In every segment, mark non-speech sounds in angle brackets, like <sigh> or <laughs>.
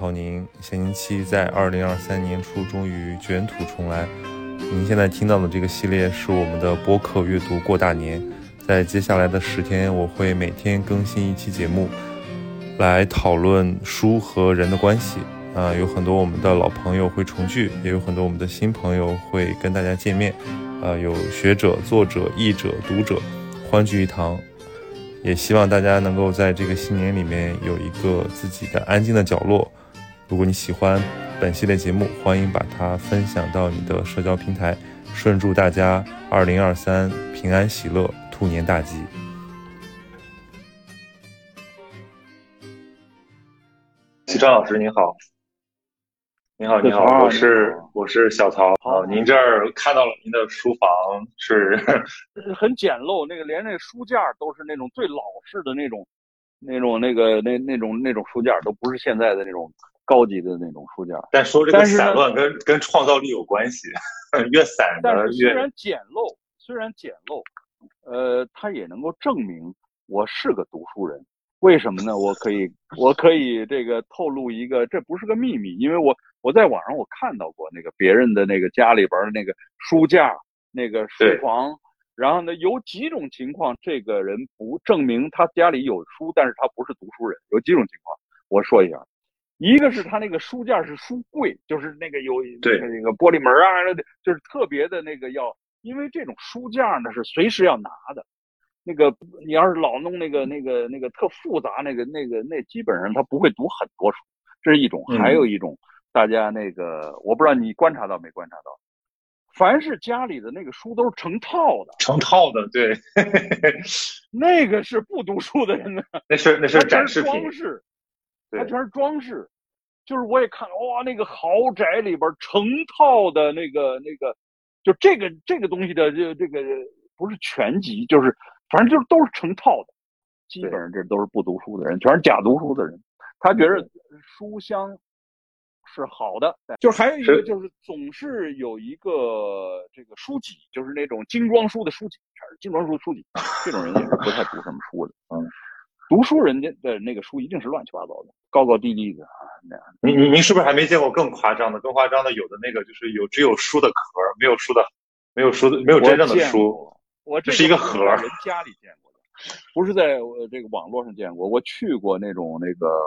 曹宁。闲宁七在二零二三年初终于卷土重来。您现在听到的这个系列是我们的播客阅读过大年。在接下来的十天，我会每天更新一期节目，来讨论书和人的关系。啊，有很多我们的老朋友会重聚，也有很多我们的新朋友会跟大家见面。呃，有学者、作者、译者、读者，欢聚一堂。也希望大家能够在这个新年里面有一个自己的安静的角落。如果你喜欢本系列节目，欢迎把它分享到你的社交平台。顺祝大家二零二三平安喜乐，兔年大吉！西川老师您好。你好，你好，我是我是小曹。好，您这儿看到了您的书房是很简陋，那个连那书架都是那种最老式的那种，那种那个那那种那种书架，都不是现在的那种高级的那种书架。但说这个散乱跟跟创造力有关系，<laughs> 越散的越。虽然简陋，虽然简陋，呃，它也能够证明我是个读书人。为什么呢？我可以我可以这个透露一个，这不是个秘密，因为我。我在网上我看到过那个别人的那个家里边的那个书架、那个书房，然后呢有几种情况，这个人不证明他家里有书，但是他不是读书人。有几种情况，我说一下，一个是他那个书架是书柜，就是那个有对。那个玻璃门啊，就是特别的那个要，因为这种书架呢是随时要拿的，那个你要是老弄那个那个那个特复杂那个那个那基本上他不会读很多书，这是一种，还有一种。大家那个，我不知道你观察到没观察到，凡是家里的那个书都是成套的，成套的，对，那个是不读书的人呢，<laughs> 那是那是展示装饰，它全是装饰，就是我也看哇，那个豪宅里边成套的那个那个，就这个这个东西的这这个不是全集，就是反正就是都是成套的，基本上这都是不读书的人，全是假读书的人，他觉得书香。是好的，就还有一个就是总是有一个这个书籍，就是那种精装书的书籍，全是精装书书籍。这种人也是不太读什么书的。嗯，读书人家的那个书一定是乱七八糟的，高高低低的啊那样。您您您是不是还没见过更夸张的？更夸张的有的那个就是有只有书的壳，没有书的，没有书的，没有真正的书。我这是一个盒。人家里见过的，不是在这个网络上见过。我去过那种那个，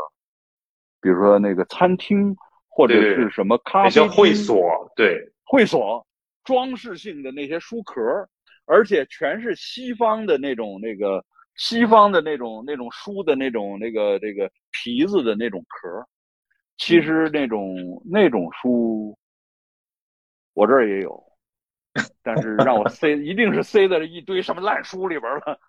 比如说那个餐厅。或者是什么咖啡会所？对，会所装饰性的那些书壳，而且全是西方的那种那个西方的那种那种书的那种那个这个皮子的那种壳。其实那种那种书，我这儿也有，但是让我塞，一定是塞在了一堆什么烂书里边了。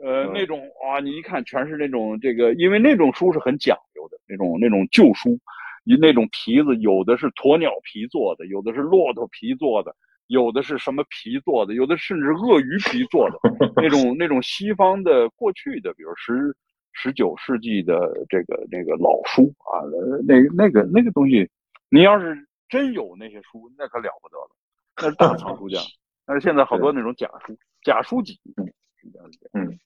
呃，那种啊，你一看全是那种这个，因为那种书是很讲究的，那种那种旧书，你那种皮子有的是鸵鸟皮做的，有的是骆驼皮做的，有的是什么皮做的，有的甚至鳄鱼皮做的，那种那种西方的过去的，比如十十九世纪的这个那个老书啊，那那个那个东西，你要是真有那些书，那可了不得了，那是大藏书架。<laughs> 但是现在好多那种假书，假书籍。嗯，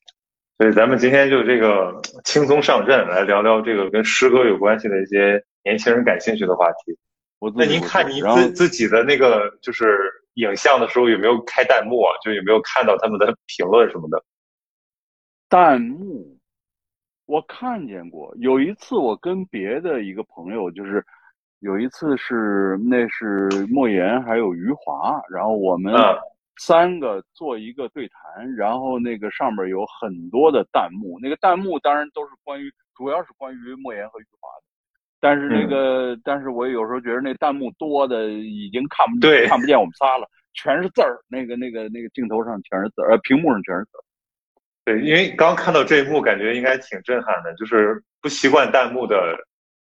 所以咱们今天就这个轻松上阵，来聊聊这个跟诗歌有关系的一些年轻人感兴趣的话题。我那您看您自自己的那个就是影像的时候，有没有开弹幕啊？就有没有看到他们的评论什么的？弹幕，我看见过。有一次我跟别的一个朋友，就是有一次是那是莫言还有余华，然后我们。三个做一个对谈，然后那个上面有很多的弹幕，那个弹幕当然都是关于，主要是关于莫言和余华的。但是那个，但是我有时候觉得那弹幕多的已经看不看不见我们仨了，全是字儿，那个那个那个镜头上全是字儿，呃，屏幕上全是字儿。对，因为刚看到这一幕，感觉应该挺震撼的。就是不习惯弹幕的，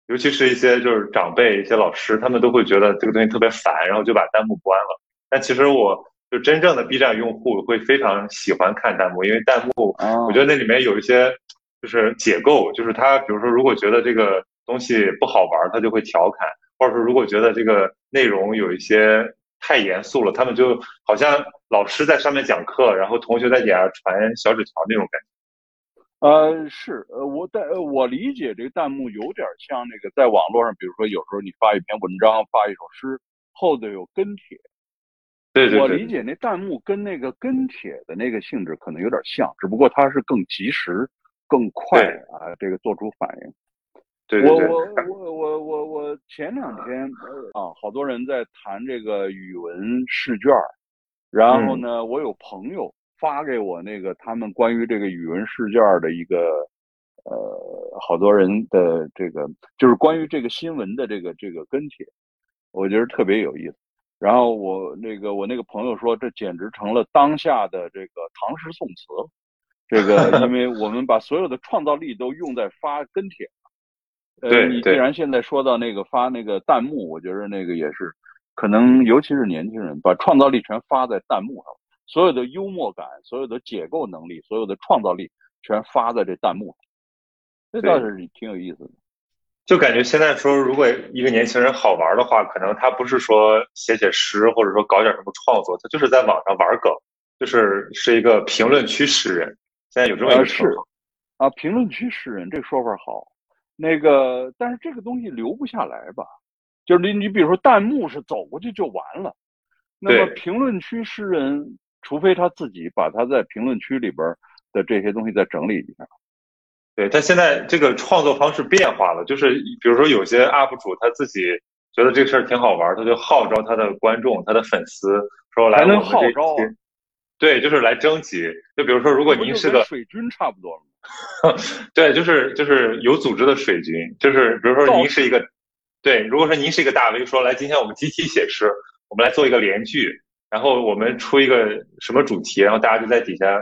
尤其是一些就是长辈、一些老师，他们都会觉得这个东西特别烦，然后就把弹幕关了。但其实我。就真正的 B 站用户会非常喜欢看弹幕，因为弹幕，我觉得那里面有一些就是解构，就是他比如说如果觉得这个东西不好玩，他就会调侃，或者说如果觉得这个内容有一些太严肃了，他们就好像老师在上面讲课，然后同学在底下传小纸条那种感觉。呃，是，呃，我在我理解这个弹幕有点像那个在网络上，比如说有时候你发一篇文章，发一首诗，后头有跟帖。对对对。我理解那弹幕跟那个跟帖的那个性质可能有点像，只不过它是更及时、更快啊，这个做出反应。对我我我我我我前两天啊，好多人在谈这个语文试卷，然后呢，我有朋友。发给我那个他们关于这个语文试卷的一个，呃，好多人的这个就是关于这个新闻的这个这个跟帖，我觉得特别有意思。然后我那个我那个朋友说，这简直成了当下的这个唐诗宋词。这个，因为我们把所有的创造力都用在发跟帖上。呃，你既然现在说到那个发那个弹幕，我觉得那个也是可能，尤其是年轻人把创造力全发在弹幕上。所有的幽默感，所有的解构能力，所有的创造力，全发在这弹幕上，这倒是挺有意思的。就感觉现在说，如果一个年轻人好玩的话，可能他不是说写写诗，或者说搞点什么创作，他就是在网上玩梗，就是是一个评论区诗人。现在有这么一个是啊，评论区诗人这个说法好。那个，但是这个东西留不下来吧？就是你，你比如说弹幕是走过去就完了，那么评论区诗人。除非他自己把他在评论区里边的这些东西再整理一下。对他现在这个创作方式变化了，就是比如说有些 UP 主他自己觉得这个事儿挺好玩，他就号召他的观众、他的粉丝说来我们这期，对，就是来征集。就比如说，如果您是个水军，差不多 <laughs> 对，就是就是有组织的水军，就是比如说您是一个，对，如果说您是一个大 V，说来今天我们集体写诗，我们来做一个连句。然后我们出一个什么主题，然后大家就在底下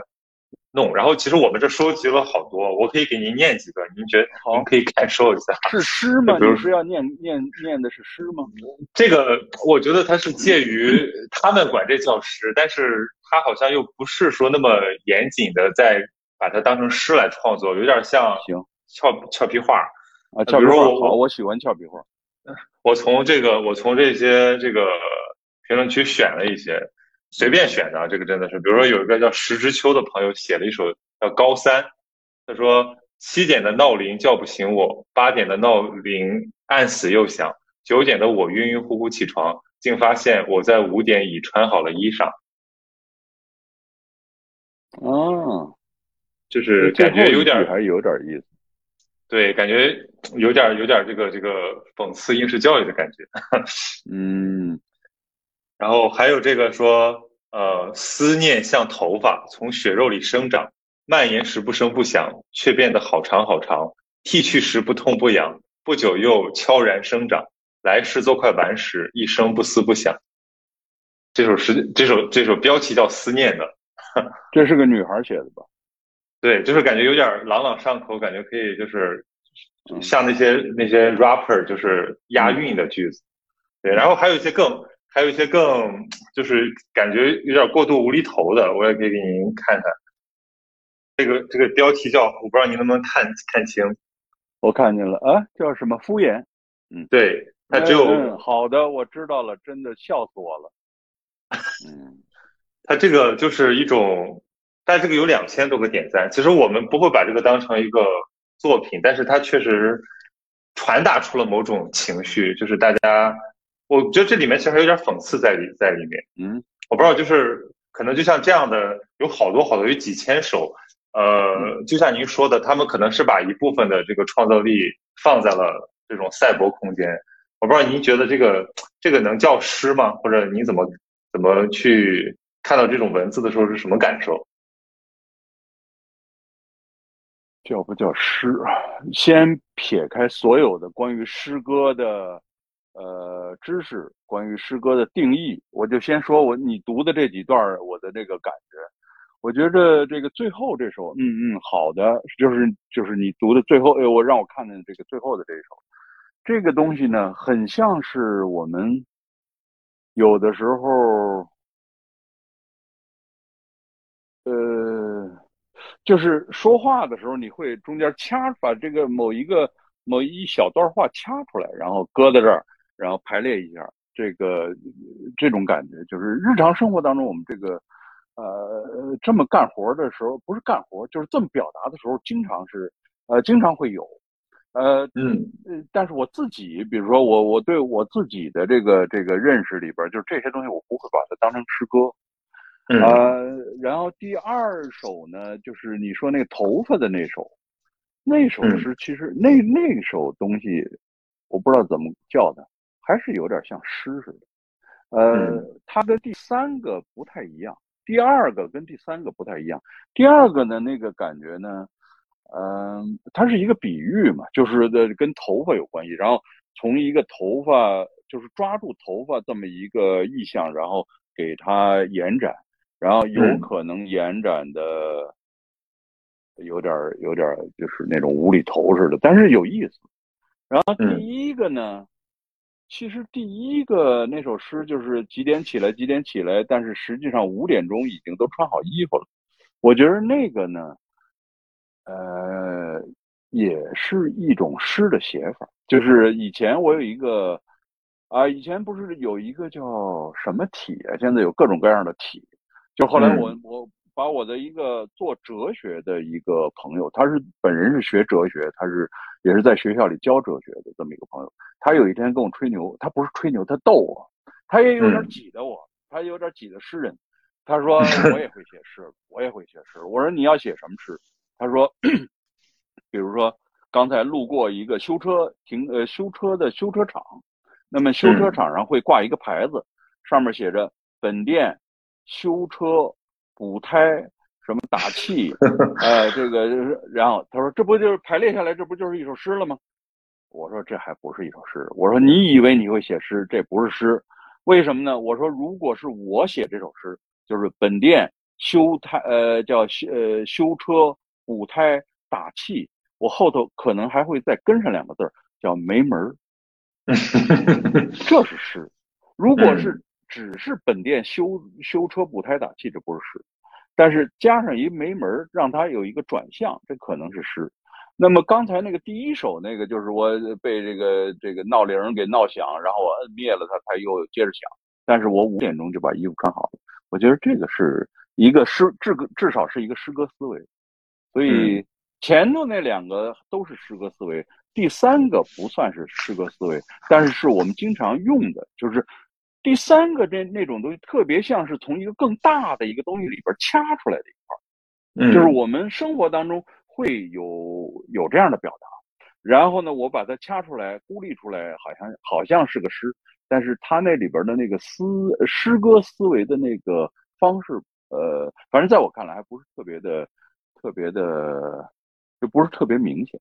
弄。然后其实我们这收集了好多，我可以给您念几个，您觉得您可以感受一下。是诗吗？比如说要念念念的是诗吗？<laughs> 这个我觉得它是介于他们管这叫诗，但是他好像又不是说那么严谨的在把它当成诗来创作，有点像行俏俏皮话啊。俏皮话好，我喜欢俏皮话。<laughs> 我从这个，我从这些这个。评论区选了一些，随便选的，这个真的是，比如说有一个叫石之秋的朋友写了一首叫《高三》，他说七点的闹铃叫不醒我，八点的闹铃按死又响，九点的我晕晕乎乎起床，竟发现我在五点已穿好了衣裳。哦，就是感觉有点还是有点意思，对，感觉有点有点这个这个讽刺应试教育的感觉，<laughs> <laughs> 嗯。然后还有这个说，呃，思念像头发从血肉里生长，蔓延时不声不响，却变得好长好长。剃去时不痛不痒，不久又悄然生长。来世做块顽石，一生不思不想。这首诗，这首这首标题叫《思念》的，<laughs> 这是个女孩写的吧？对，就是感觉有点朗朗上口，感觉可以就是像那些那些 rapper 就是押韵的句子。对，然后还有一些更。还有一些更就是感觉有点过度无厘头的，我也可以给您看看。这个这个标题叫，我不知道您能不能看看清。我看见了啊，叫什么敷衍？嗯，对，它只有好的，我知道了，真的笑死我了。<laughs> 嗯，它这个就是一种，但这个有两千多个点赞。其实我们不会把这个当成一个作品，但是它确实传达出了某种情绪，就是大家。我觉得这里面其实还有点讽刺在里在里面，嗯，我不知道，就是可能就像这样的有好多好多有几千首，呃，就像您说的，他们可能是把一部分的这个创造力放在了这种赛博空间。我不知道您觉得这个这个能叫诗吗？或者你怎么怎么去看到这种文字的时候是什么感受？叫不叫诗？先撇开所有的关于诗歌的。呃，知识关于诗歌的定义，我就先说我你读的这几段我的这个感觉，我觉着这个最后这首，嗯嗯，好的，就是就是你读的最后，哎，我让我看看这个最后的这首，这个东西呢，很像是我们有的时候，呃，就是说话的时候，你会中间掐把这个某一个某一小段话掐出来，然后搁在这儿。然后排列一下，这个这种感觉就是日常生活当中我们这个，呃这么干活的时候，不是干活，就是这么表达的时候，经常是呃经常会有。呃嗯呃，但是我自己，比如说我我对我自己的这个这个认识里边，就是这些东西我不会把它当成诗歌。嗯呃，然后第二首呢，就是你说那个头发的那首，那首嗯诗其实那那首东西，我不知道怎么叫的，还是有点像诗似的。呃，嗯它跟第三个不太一样，第二个跟第三个不太一样。第二个呢，那个感觉呢，嗯、它是一个比喻嘛，就是的跟头发有关系，然后从一个头发就是抓住头发这么一个意象，然后给它延展，然后有嗯可能延展的有点儿有点儿就是那种无厘头似的，但是有意思。然后嗯第一个呢，其实第一个那首诗就是几点起来几点起来，但是实际上五点钟已经都穿好衣服了。我觉得那个呢，呃，也是一种诗的写法。就是以前我有一个啊，以前不是有一个叫什么体啊？现在有各种各样的体。就后来我、我把我的一个做哲学的一个朋友，他是本人是学哲学，他是也是在学校里教哲学的这么一个朋友。他有一天跟我吹牛，他不是吹牛，他逗我，他也有点嗯挤得我，他有点挤得诗人。他说 <laughs> 我也会写诗，我也会写诗。我说你要写什么诗？他说，比如说刚才路过一个修车停呃修车的修车厂，那么修车厂上会挂一个牌子，上面写着本店修车补胎什么打气，<laughs> 呃这个然后他说这不就是排列下来这不就是一首诗了吗？我说这还不是一首诗。我说你以为你会写诗，这不是诗，为什么呢？我说如果是我写这首诗，就是本店修胎呃叫修呃修车补胎打气，我后头可能还会再跟上两个字儿叫没门儿，<laughs> 这是诗。如果是只是本店修修车补胎打气，这不是诗。但是加上一没门儿，让它有一个转向，这可能是诗。那么刚才那个第一首那个，就是我被这个这个闹铃儿给闹响，然后我摁灭了它，它又接着响。但是我五点钟就把衣服穿好了。我觉得这个是一个诗，至个至少是一个诗歌思维。所以前头那两个都是诗歌思维，第三个不算是诗歌思维，但是是我们经常用的，就是第三个那那种东西，特别像是从一个更大的一个东西里边掐出来的一块儿。嗯就是我们生活当中会有有这样的表达，然后呢，我把它掐出来、孤立出来，好像好像是个诗，但是它那里边的那个思诗歌思维的那个方式，呃，反正在我看来还不是特别的、特别的，就不是特别明显。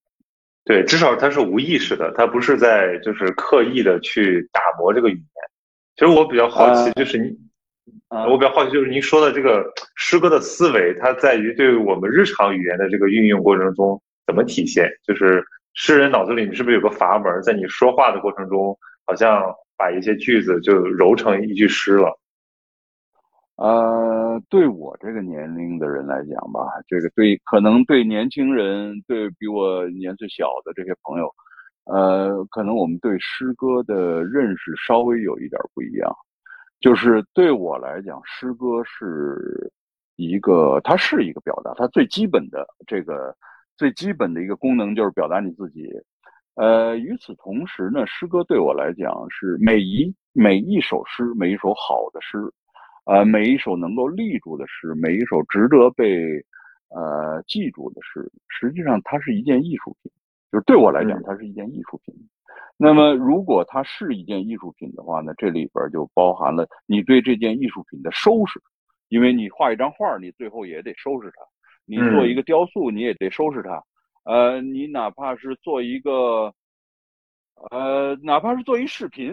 对，至少它是无意识的，它不是在就是刻意的去打磨这个语言。其实我比较好奇，呃就是你，啊、我比较好奇，就是您说的这个诗歌的思维，它在于对我们日常语言的这个运用过程中怎么体现？就是诗人脑子里你是不是有个阀门，在你说话的过程中，好像把一些句子就揉成一句诗了？呃，对我这个年龄的人来讲吧，这个对可能对年轻人，对比我年岁小的这些朋友，呃，可能我们对诗歌的认识稍微有一点不一样。就是对我来讲，诗歌是一个，它是一个表达，它最基本的这个最基本的一个功能就是表达你自己。呃，与此同时呢，诗歌对我来讲是每一每一首诗，每一首好的诗，呃，每一首能够立住的诗，每一首值得被呃记住的诗，实际上它是一件艺术品。就是对我来讲，嗯它是一件艺术品。那么，如果它是一件艺术品的话呢，这里边就包含了你对这件艺术品的收拾，因为你画一张画，你最后也得收拾它；你做一个雕塑，你也得收拾它。呃，你哪怕是做一个，呃，哪怕是做一视频，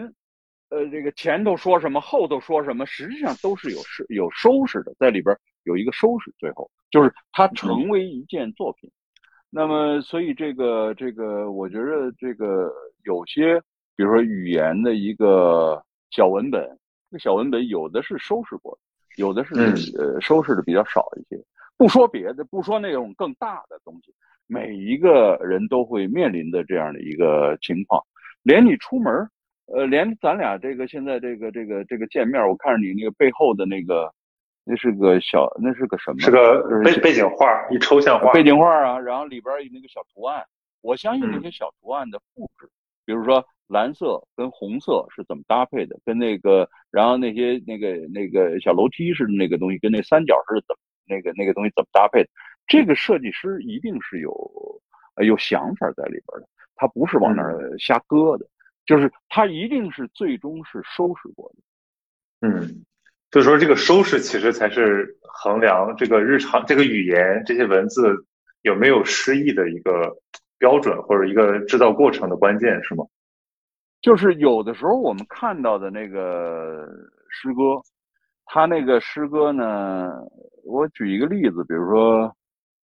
呃，这个前头说什么，后头说什么，实际上都是有收有收拾的，在里边有一个收拾，最后就是它成为一件作品。那么，所以这个这个，我觉得这个有些，比如说语言的一个小文本，这个小文本有的是收拾过的，有的是、嗯呃收拾的比较少一些。不说别的，不说那种更大的东西，每一个人都会面临的这样的一个情况。连你出门，呃，连咱俩这个现在这个这个这个见面，我看着你那个背后的那个那是个小，那是个什么？是个背背景画，一抽象画。背景画啊，然后里边有那个小图案。我相信那些小图案的布置，比如说蓝色跟红色是怎么搭配的，跟那个，然后那些那个那个小楼梯似的那个东西，跟那三角是怎么那个那个东西怎么搭配的？这个设计师一定是有有想法在里边的，他不是往那儿瞎搁的，就是他一定是最终是收拾过的。嗯。就是说，这个收视其实才是衡量这个日常、这个语言、这些文字有没有诗意的一个标准，或者一个制造过程的关键，是吗？就是有的时候我们看到的那个诗歌，他那个诗歌呢，我举一个例子，比如说，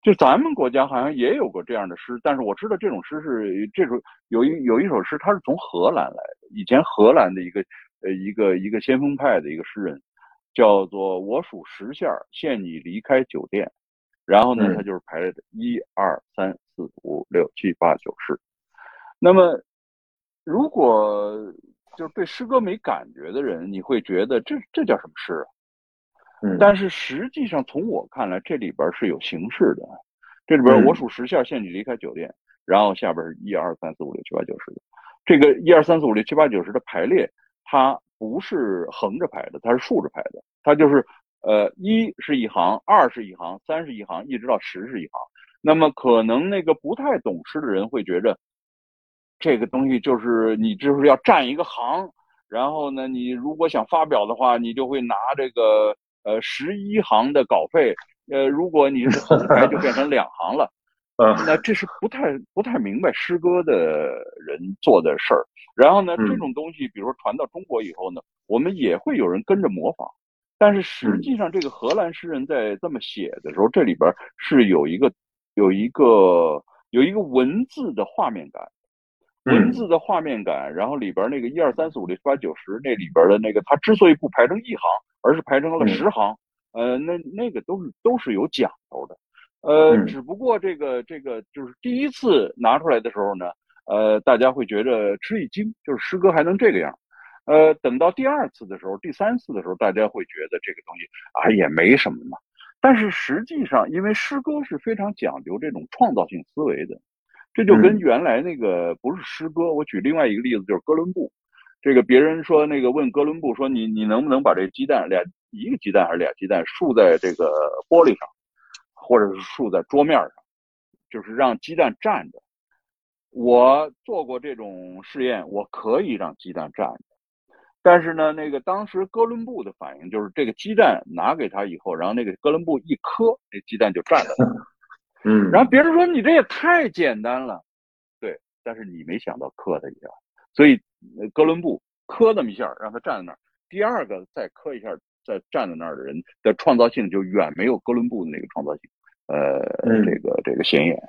就咱们国家好像也有过这样的诗，但是我知道这种诗是这种有一有一首诗，它是从荷兰来的，以前荷兰的一个呃一个一个先锋派的一个诗人。叫做我数十下，限你离开酒店。然后呢，它就是排列的一二三四五六七八九十。那么，如果就是对诗歌没感觉的人，你会觉得这这叫什么诗啊？嗯。但是实际上，从我看来，这里边是有形式的。这里边我数十下，限你离开酒店。然后下边是一二三四五六七八九十。这个一二三四五六七八九十的排列，它。不是横着排的，它是竖着排的。它就是，呃，一是一行，二是一行，三是一行，一直到十是一行。那么可能那个不太懂诗的人会觉着，这个东西就是你就是要占一个行，然后呢，你如果想发表的话，你就会拿这个呃十一行的稿费。呃，如果你是横排，就变成两行了。<laughs> 那这是不太不太明白诗歌的人做的事儿。然后呢，这种东西，比如说传到中国以后呢，我们也会有人跟着模仿。但是实际上，这个荷兰诗人在这么写的时候，这里边是有一个有一个有一个文字的画面感，文字的画面感。然后里边那个一二三四五六七八九十那里边的那个，他之所以不排成一行，而是排成了十行，呃，那那个都是都是有讲究的。呃，只不过这个这个就是第一次拿出来的时候呢，呃，大家会觉得吃一惊，就是诗歌还能这个样。呃，等到第二次的时候，第三次的时候，大家会觉得这个东西啊也没什么嘛。但是实际上，因为诗歌是非常讲究这种创造性思维的，这就跟原来那个不是诗歌。我举另外一个例子，就是哥伦布。这个别人说那个问哥伦布说你你能不能把这鸡蛋俩一个鸡蛋还是俩鸡蛋竖在这个玻璃上？或者是竖在桌面上，就是让鸡蛋站着。我做过这种试验，我可以让鸡蛋站着。但是呢，那个当时哥伦布的反应就是，这个鸡蛋拿给他以后，然后那个哥伦布一磕，那鸡蛋就站了。<laughs> 嗯。然后别人说你这也太简单了，对。但是你没想到磕他一下，所以哥伦布磕那么一下，让他站在那儿。第二个再磕一下。再站在那儿的人的创造性就远没有哥伦布的那个创造性，呃，这个这个显眼，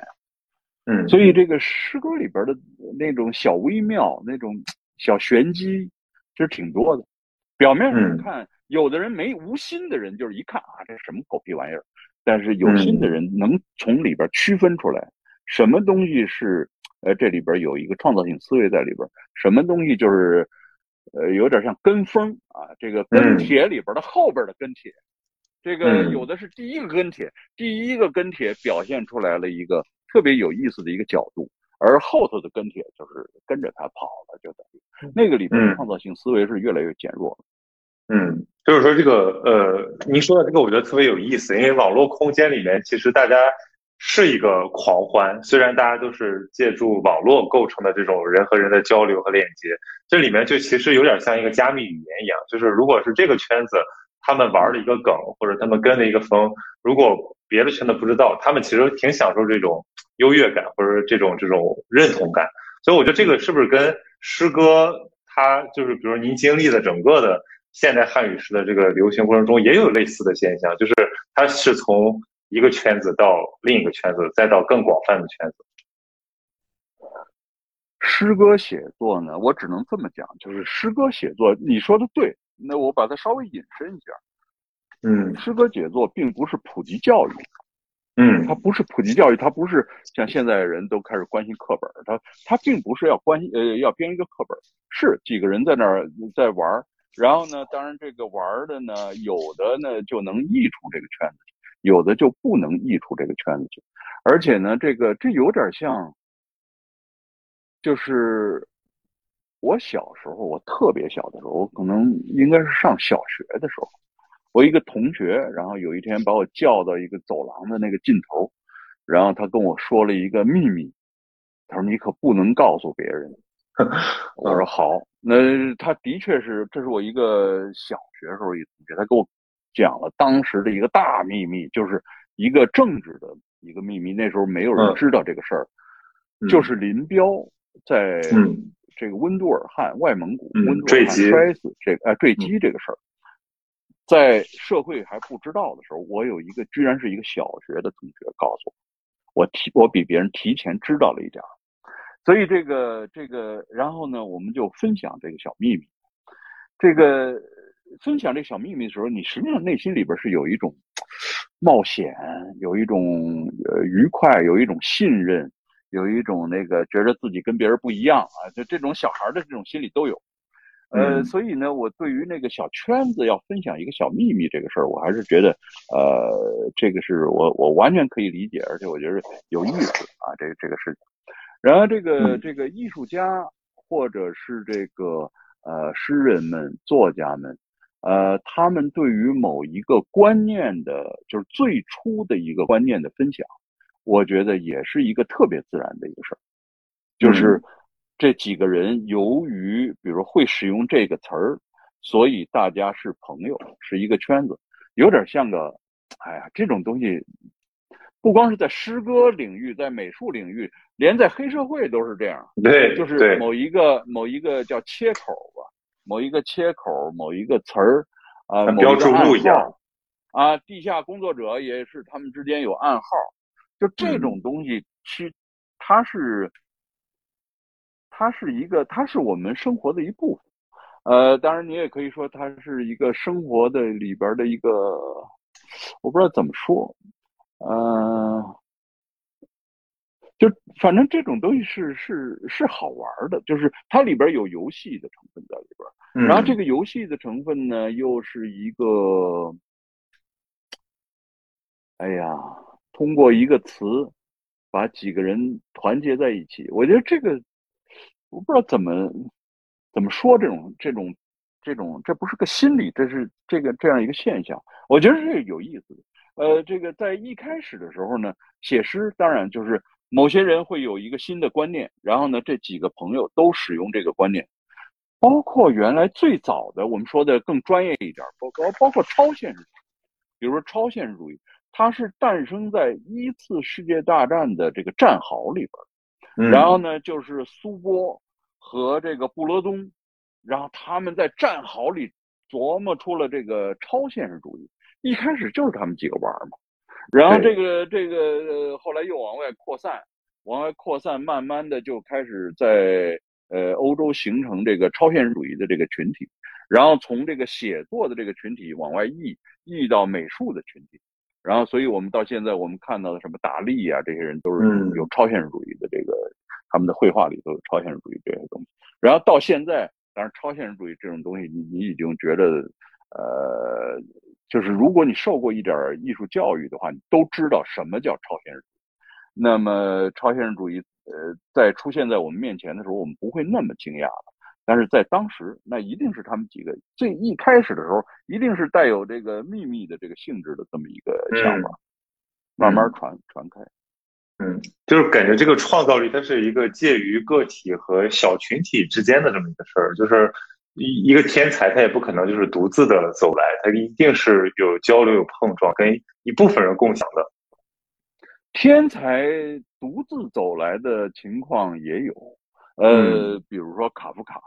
嗯，所以这个诗歌里边的那种小微妙、那种小玄机，其实挺多的。表面上看，有的人没无心的人，就是一看啊，这是什么狗屁玩意儿。但是有心的人能从里边区分出来，什么东西是呃这里边有一个创造性思维在里边，什么东西就是。呃，有点像跟风啊，这个跟帖里边的后边的跟帖，这个有的是第一个跟帖，第一个跟帖表现出来了一个特别有意思的一个角度，而后头的跟帖就是跟着他跑了，就等于那个里边的创造性思维是越来越减弱了。嗯，就是说这个呃，您说的这个我觉得特别有意思，因为网络空间里面其实大家。是一个狂欢，虽然大家都是借助网络构成的这种人和人的交流和链接，这里面就其实有点像一个加密语言一样，就是如果是这个圈子他们玩了一个梗，或者他们跟了一个风，如果别的圈子不知道，他们其实挺享受这种优越感或者这种这种认同感。所以我觉得这个是不是跟诗歌它就是比如您经历的整个的现代汉语诗的这个流行过程中也有类似的现象，就是它是从。一个圈子到另一个圈子，再到更广泛的圈子。诗歌写作呢，我只能这么讲，就是诗歌写作，你说的对。那我把它稍微引申一下，嗯，诗歌写作并不是普及教育，嗯，它不是普及教育，它不是像现在人都开始关心课本，它它并不是要关心呃要编一个课本，是几个人在那儿在玩儿然后呢，当然这个玩的呢，有的呢就能溢出这个圈子去，有的就不能溢出这个圈子去。而且呢，这个这有点像，就是我小时候，我特别小的时候，我可能应该是上小学的时候，我一个同学，然后有一天把我叫到一个走廊的那个尽头，然后他跟我说了一个秘密，他说你可不能告诉别人。<laughs> 我说好，那他的确是，这是我一个小学时候一同学，他给我讲了当时的一个大秘密，就是一个政治的一个秘密。那时候没有人知道这个事儿，就是林彪在这个温都尔汗、外蒙古温都尔汗摔死这个呃坠机这个事儿，在社会还不知道的时候，我有一个居然是一个小学的同学告诉我，我提我比别人提前知道了一点。所以这个这个，然后呢，我们就分享这个小秘密。这个分享这小秘密的时候，你实际上内心里边是有一种冒险，有一种呃愉快，有一种信任，有一种那个觉得自己跟别人不一样啊，就这种小孩的这种心理都有。呃，所以呢，我对于那个小圈子要分享一个小秘密这个事儿，我还是觉得呃，这个是我我完全可以理解，而且我觉得有意思啊，这个这个事情。然后，这个这个艺术家，或者是这个呃诗人们、作家们，呃，他们对于某一个观念的，就是最初的一个观念的分享，我觉得也是一个特别自然的一个事儿。就是这几个人由于，比如会使用这个词儿，所以大家是朋友，是一个圈子，有点像个，哎呀，这种东西。不光是在诗歌领域，在美术领域，连在黑社会都是这样。对，就是某一个某一个叫切口吧，某一个切口，某一个词儿，啊，标注物一样。啊，地下工作者也是他们之间有暗号，就这种东西，其它是它是一个，它是我们生活的一部分。呃，当然你也可以说它是一个生活的里边的一个，我不知道怎么说。嗯，就反正这种东西是是是好玩的，就是它里边有游戏的成分在里边，然后这个游戏的成分呢，又是一个，哎呀，通过一个词把几个人团结在一起，我觉得这个我不知道怎么怎么说这种这种这种，这不是个心理，这是这个这样一个现象，我觉得是有意思的。呃，这个在一开始的时候呢，写诗当然就是某些人会有一个新的观念，然后呢，这几个朋友都使用这个观念，包括原来最早的我们说的更专业一点，包包包括超现实主义，比如说超现实主义，它是诞生在一次世界大战的这个战壕里边，然后呢，就是苏波和这个布罗东，然后他们在战壕里琢磨出了这个超现实主义。一开始就是他们几个玩嘛，然后这个这个后来又往外扩散，往外扩散，慢慢的就开始在呃欧洲形成这个超现实主义的这个群体，然后从这个写作的这个群体往外溢溢到美术的群体，然后所以我们到现在我们看到的什么达利啊这些人都是有超现实主义的这个他们的绘画里头有超现实主义这些东西，然后到现在，当然超现实主义这种东西你你已经觉得呃。就是如果你受过一点艺术教育的话，你都知道什么叫超现实主义。那么超现实主义，呃，在出现在我们面前的时候，我们不会那么惊讶了。但是在当时，那一定是他们几个最一开始的时候，一定是带有这个秘密的这个性质的这么一个想法，慢慢传传开。嗯，就是感觉这个创造力，它是一个介于个体和小群体之间的这么一个事儿，就是。一一个天才，他也不可能就是独自的走来，他一定是有交流、有碰撞，跟一部分人共享的。天才独自走来的情况也有，呃，比如说卡夫卡，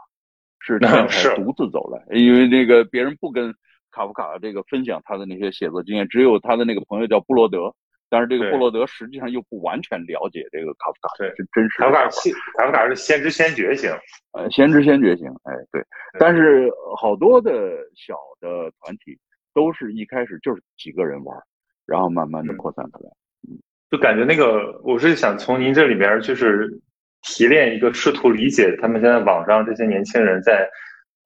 是 <laughs> 天才独自走来，因为那个别人不跟卡夫卡这个分享他的那些写作经验，只有他的那个朋友叫布罗德。但是这个布洛德实际上又不完全了解这个卡夫卡是真实。卡夫卡先，卡夫卡是先知先觉型，呃，先知先觉型，哎，对。但是好多的小的团体都是一开始就是几个人玩，然后慢慢的扩散开来。嗯，就感觉那个，我是想从您这里边就是提炼一个试图理解他们现在网上这些年轻人在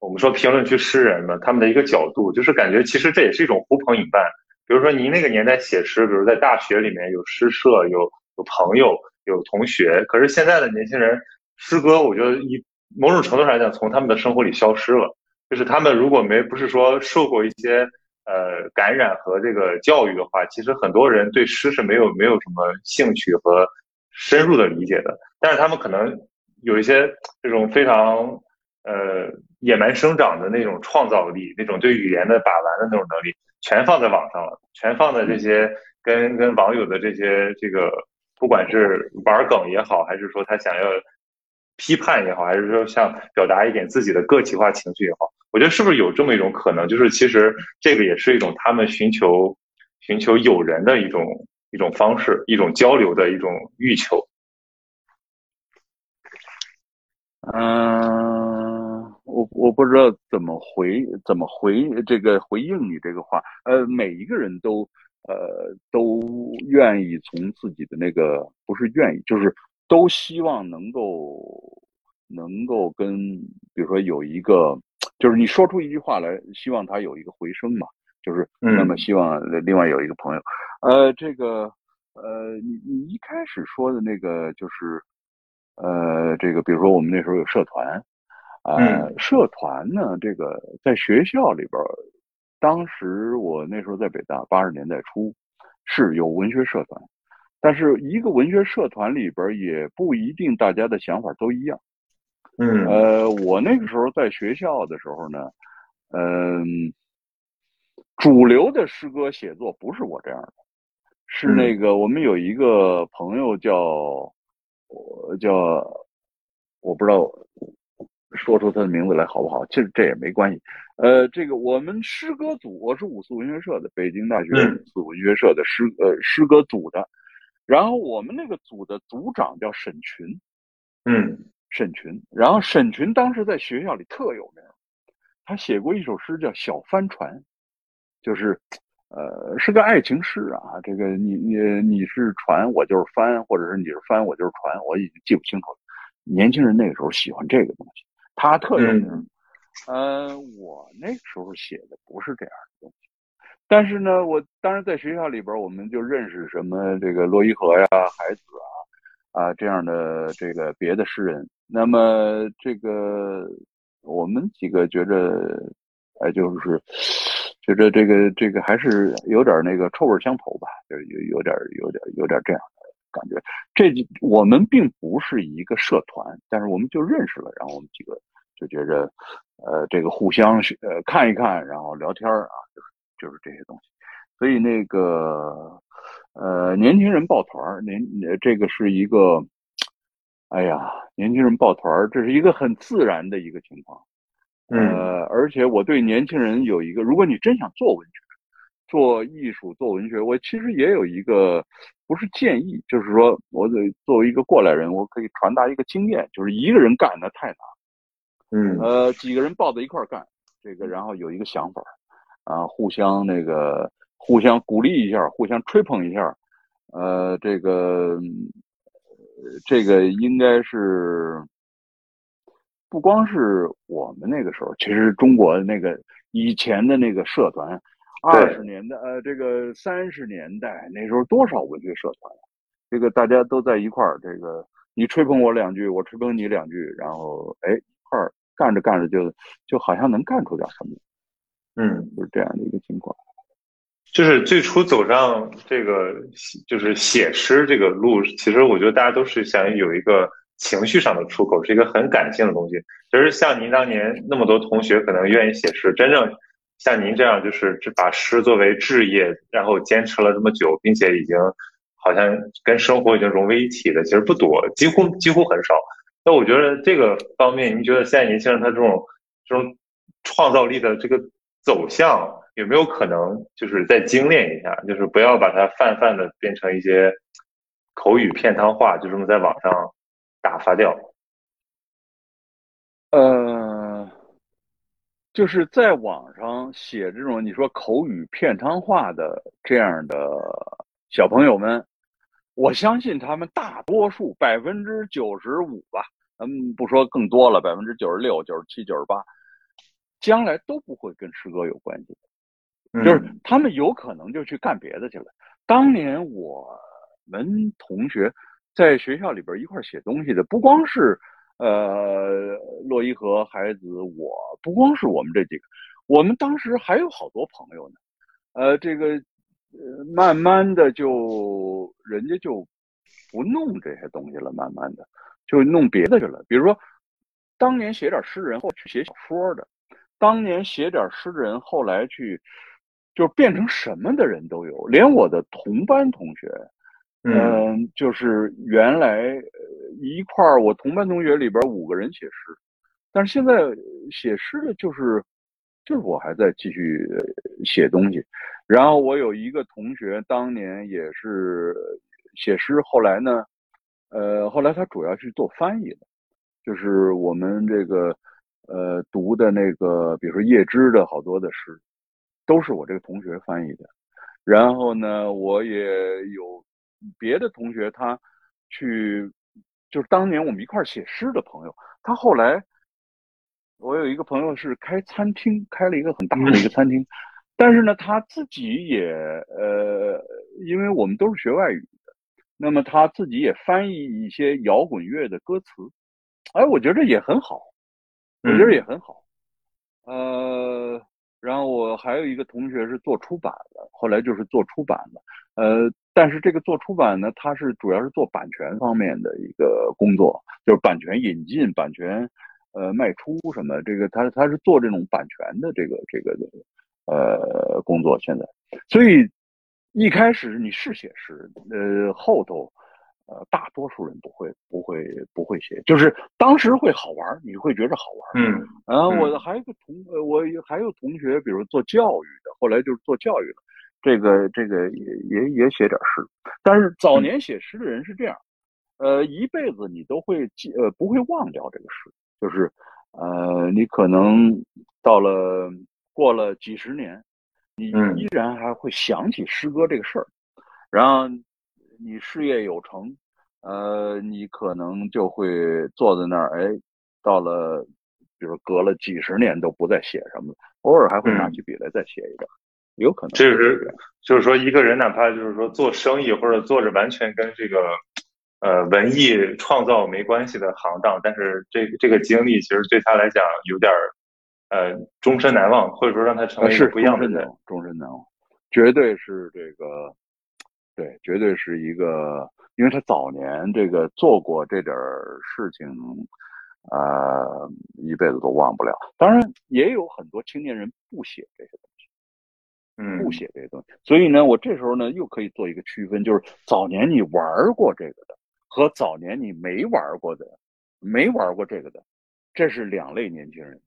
我们说评论区诗人嘛，他们的一个角度，就是感觉其实这也是一种呼朋引伴。比如说您那个年代写诗，比如在大学里面有诗社，有有朋友，有同学。可是现在的年轻人，诗歌我觉得一某种程度上来讲，从他们的生活里消失了。就是他们如果没不是说受过一些呃感染和这个教育的话，其实很多人对诗是没有没有什么兴趣和深入的理解的。但是他们可能有一些这种非常呃野蛮生长的那种创造力，那种对语言的把玩的那种能力，全放在网上了，全放在这些跟跟网友的这些这个，不管是玩梗也好，还是说他想要批判也好，还是说像表达一点自己的个体化情绪也好。我觉得是不是有这么一种可能，就是其实这个也是一种他们寻求寻求友人的一种一种方式，一种交流的一种欲求。嗯，我我不知道怎么回怎么回这个回应你这个话。呃，每一个人都呃都愿意从自己的那个不是愿意，就是都希望能够能够跟比如说有一个。就是你说出一句话来，希望他有一个回声嘛，就是那么希望另外有一个朋友，呃，这个呃，你你一开始说的那个就是呃，这个比如说我们那时候有社团，呃，社团呢，这个在学校里边，当时我那时候在北大，八十年代初是有文学社团，但是一个文学社团里边也不一定大家的想法都一样。嗯，呃，我那个时候在学校的时候呢，嗯，主流的诗歌写作不是我这样的，是那个我们有一个朋友叫，叫，我不知道说出他的名字来好不好？其实这也没关系。呃，这个我们诗歌组，我是五四文学社的，北京大学五四文学社的诗呃诗歌组的，然后我们那个组的组长叫沈群，嗯。沈群，然后沈群当时在学校里特有名，他写过一首诗叫《小帆船》，就是，呃，是个爱情诗啊。这个你你你是船，我就是帆，或者是你是帆，我就是船，我已经记不清楚了。年轻人那个时候喜欢这个东西，他特有名。呃，我那时候写的不是这样的东西，但是呢，我当时在学校里边，我们就认识什么这个洛伊河呀、海子啊啊这样的这个别的诗人。那么这个我们几个觉着，哎，就是觉着这个这个还是有点那个臭味相投吧，就是有有点有点有点这样的感觉。这我们并不是一个社团，但是我们就认识了，然后我们几个就觉着，呃，这个互相呃看一看，然后聊天啊，就是就是这些东西。所以那个呃，年轻人抱团年这个是一个。哎呀，年轻人抱团儿，这是一个很自然的一个情况。呃，而且我对年轻人有一个，如果你真想做文学、做艺术、做文学，我其实也有一个，不是建议，就是说我得作为一个过来人，我可以传达一个经验，就是一个人干的太难。嗯，呃，几个人抱在一块儿干，这个然后有一个想法，啊，互相那个互相鼓励一下，互相吹捧一下，呃，这个。这个应该是不光是我们那个时候，其实中国那个以前的那个社团，二十年代呃，这个三十年代那时候多少文学社团，这个大家都在一块儿，这个你吹捧我两句，我吹捧你两句，然后哎一块儿干着干着就就好像能干出点什么，嗯，就是这样的一个情况。就是最初走上这个就是写诗这个路，其实我觉得大家都是想有一个情绪上的出口，是一个很感性的东西。其实像您当年那么多同学可能愿意写诗，真正像您这样就是把诗作为置业，然后坚持了这么久，并且已经好像跟生活已经融为一体的，其实不多，几乎几乎很少。那我觉得这个方面，您觉得现在年轻人他这种这种创造力的这个走向？有没有可能就是再精炼一下，就是不要把它泛泛的变成一些口语片汤话，就这么在网上打发掉？呃，就是在网上写这种你说口语片汤话的这样的小朋友们，我相信他们大多数百分之九十五吧，咱们不说更多了，百分之九十六、九十七、九十八。将来都不会跟诗歌有关系，就是他们有可能就去干别的去了。当年我们同学在学校里边一块写东西的，不光是呃洛伊和孩子，我不光是我们这几个，我们当时还有好多朋友呢。呃，这个呃，慢慢的就人家就不弄这些东西了，慢慢的就弄别的去了。比如说，当年写点诗人，后去写小说的；当年写点诗人，后来去就变成什么的人都有。连我的同班同学，嗯，就是原来一块儿，我同班同学里边五个人写诗，但是现在写诗的就是。就是我还在继续写东西，然后我有一个同学，当年也是写诗，后来呢，呃，后来他主要去做翻译的，就是我们这个呃读的那个，比如说叶芝的好多的诗，都是我这个同学翻译的。然后呢，我也有别的同学，他去就是当年我们一块写诗的朋友，他后来。我有一个朋友是开餐厅，开了一个很大的一个餐厅，但是呢，他自己也呃，因为我们都是学外语的，那么他自己也翻译一些摇滚乐的歌词，哎，我觉得也很好，我觉得也很好，呃，然后我还有一个同学是做出版的，后来就是做出版的，呃，但是这个做出版呢，他是主要是做版权方面的一个工作，就是版权引进、版权。呃，卖出什么？这个他他是做这种版权的这个这个的呃工作。现在，所以一开始你是写诗，呃，后头呃大多数人不会不会不会写，就是当时会好玩，你会觉着好玩。嗯，然后我还有个同呃，我还有同学，比如做教育的，后来就是做教育的，这个这个也也也写点诗。但是早年写诗的人是这样，呃，一辈子你都会记呃不会忘掉这个诗。就是，呃，你可能到了过了几十年，你依然还会想起诗歌这个事儿，然后你事业有成，呃，你可能就会坐在那儿，哎，到了，比如隔了几十年都不再写什么了，偶尔还会拿起笔来再写一个，有可能。这是就是说，一个人哪怕就是说做生意或者做着完全跟这个。呃，文艺创造没关系的行当，但是这这个经历其实对他来讲有点儿，呃，终身难忘，或者说让他成为一个不一样的人，终身难忘，绝对是这个，对，绝对是一个，因为他早年这个做过这点事情，呃，一辈子都忘不了。当然，也有很多青年人不写这些东西，嗯，不写这些东西，所以呢，我这时候呢又可以做一个区分，就是早年你玩过这个的。和早年你没玩过的、没玩过这个的，这是两类年轻人。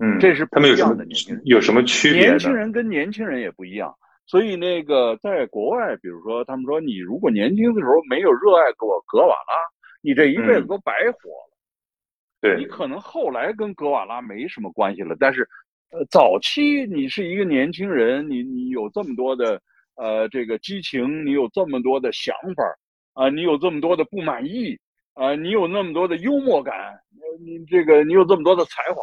嗯，这是他们有什么有什么区别？年轻人跟年轻人也不一样。所以那个在国外，比如说他们说，你如果年轻的时候没有热爱过格瓦拉，你这一辈子都白活了。对，你可能后来跟格瓦拉没什么关系了，但是呃，早期你是一个年轻人，你你有这么多的呃这个激情，你有这么多的想法。啊，你有这么多的不满意，啊，你有那么多的幽默感，你这个你有这么多的才华，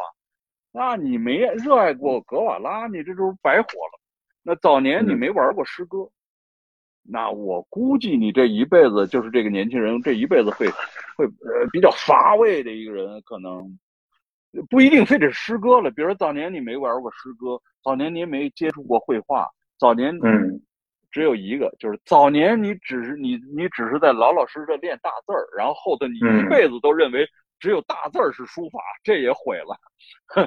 那你没热爱过格瓦拉，你这就是白活了。那早年你没玩过诗歌，那我估计你这一辈子就是这个年轻人这一辈子会会呃比较乏味的一个人，可能不一定非得是诗歌了。比如说早年你没玩过诗歌，早年你也没接触过绘画，早年嗯。只有一个，就是早年你只是你你只是在老老实实的练大字儿，然后后头你一辈子都认为只有大字儿是书法，这也毁了。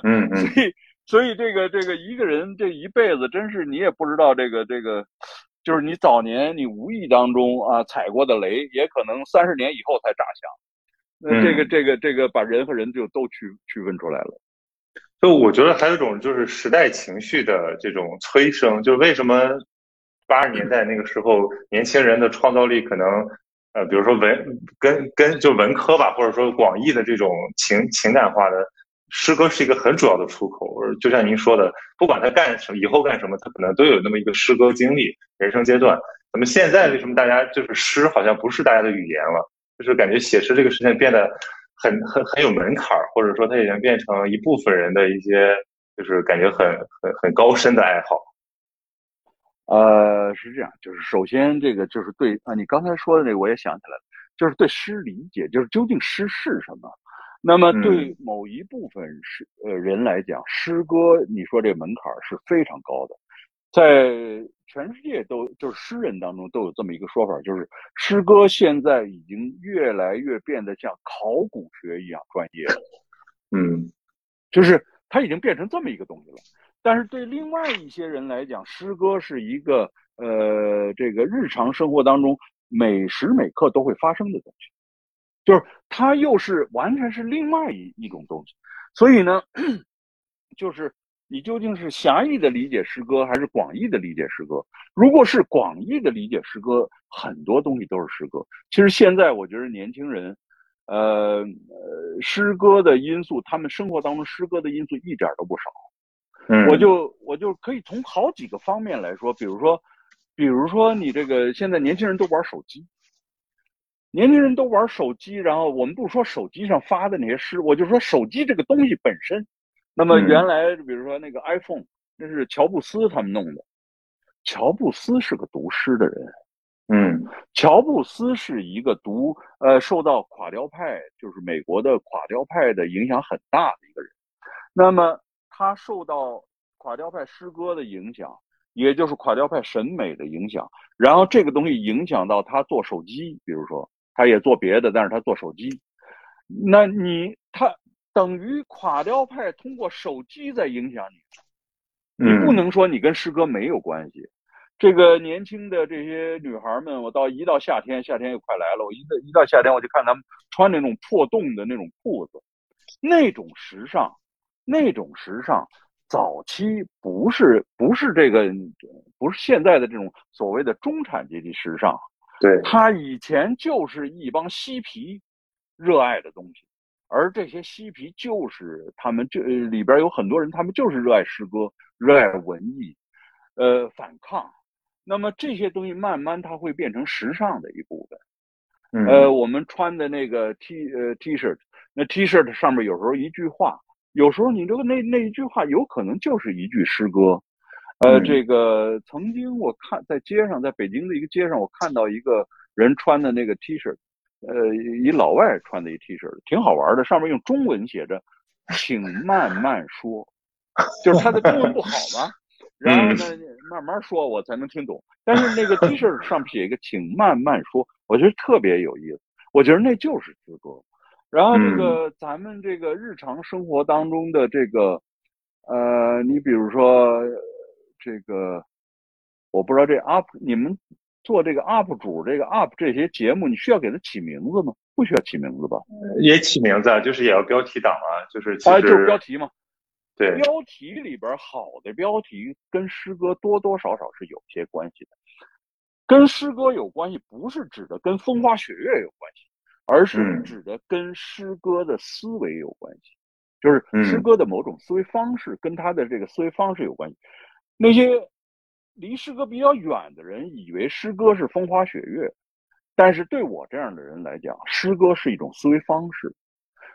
嗯嗯。所以所以这个这个一个人这一辈子真是你也不知道这个这个，就是你早年你无意当中啊踩过的雷，也可能三十年以后才炸响。那这个这个这个把人和人就都区区分出来了。就我觉得还有一种就是时代情绪的这种催生，就是为什么？八十年代那个时候，年轻人的创造力可能，呃，比如说文跟跟就文科吧，或者说广义的这种情情感化的诗歌是一个很主要的出口。就像您说的，不管他干什么，以后干什么，他可能都有那么一个诗歌经历、人生阶段。那么现在为什么大家就是诗好像不是大家的语言了？就是感觉写诗这个事情变得很很很有门槛儿，或者说它已经变成一部分人的一些就是感觉很很很高深的爱好。呃，是这样，就是首先这个就是对啊，你刚才说的那个我也想起来了，就是对诗理解，就是究竟诗是什么。那么对某一部分诗呃人来讲，诗歌你说这门槛是非常高的，在全世界都就是诗人当中都有这么一个说法，就是诗歌现在已经越来越变得像考古学一样专业了。嗯，就是它已经变成这么一个东西了。但是对另外一些人来讲，诗歌是一个呃这个日常生活当中每时每刻都会发生的东西。就是它又是完全是另外一一种东西，所以呢，就是你究竟是狭义的理解诗歌，还是广义的理解诗歌？如果是广义的理解诗歌，很多东西都是诗歌。其实现在我觉得年轻人，呃，诗歌的因素，他们生活当中诗歌的因素一点都不少。嗯，我就我就可以从好几个方面来说，比如说，比如说你这个现在年轻人都玩手机。年轻人都玩手机，然后我们不说手机上发的那些诗，我就说手机这个东西本身。那么原来比如说那个 iPhone，那是乔布斯他们弄的。乔布斯是个读诗的人，嗯，乔布斯是一个读呃受到垮掉派，就是美国的垮掉派的影响很大的一个人。那么他受到垮掉派诗歌的影响，也就是垮掉派审美的影响，然后这个东西影响到他做手机，比如说。他也做别的，但是他做手机。那你他等于垮掉派通过手机在影响你，你不能说你跟诗歌没有关系。这个年轻的这些女孩们，我到一到夏天，夏天又快来了，我一到一到夏天我就看她们穿那种破洞的那种裤子，那种时尚，那种时尚，早期不是不是这个，不是现在的这种所谓的中产阶级时尚。对他以前就是一帮嬉皮热爱的东西，而这些嬉皮就是他们这里边有很多人，他们就是热爱诗歌、热爱文艺，呃，反抗。那么这些东西慢慢它会变成时尚的一部分。呃，我们穿的那个 T 呃 T 恤，那 T 恤上面有时候一句话，有时候你这个那那一句话有可能就是一句诗歌。呃，这个曾经我看在街上，在北京的一个街上，我看到一个人穿的那个 T 恤，呃，一老外穿的一 T 恤，挺好玩的，上面用中文写着“请慢慢说”，就是他的中文不好嘛，<laughs> 然后呢，慢慢说，我才能听懂。但是那个 T 恤上写一个“请慢慢说”，我觉得特别有意思。我觉得那就是诗歌。然后这个咱们这个日常生活当中的这个，呃，你比如说。这个我不知道，这 UP 你们做这个 UP 主，这个 UP 这些节目，你需要给它起名字吗？不需要起名字吧？也起名字，啊就是也要标题党啊，就是啊，就是标题嘛。对，标题里边好的标题跟诗歌多多少少是有些关系的。跟诗歌有关系，不是指的跟风花雪月有关系，而是指的跟诗歌的思维有关系，就是诗歌的某种思维方式跟他的这个思维方式有关系。那些离诗歌比较远的人以为诗歌是风花雪月，但是对我这样的人来讲，诗歌是一种思维方式。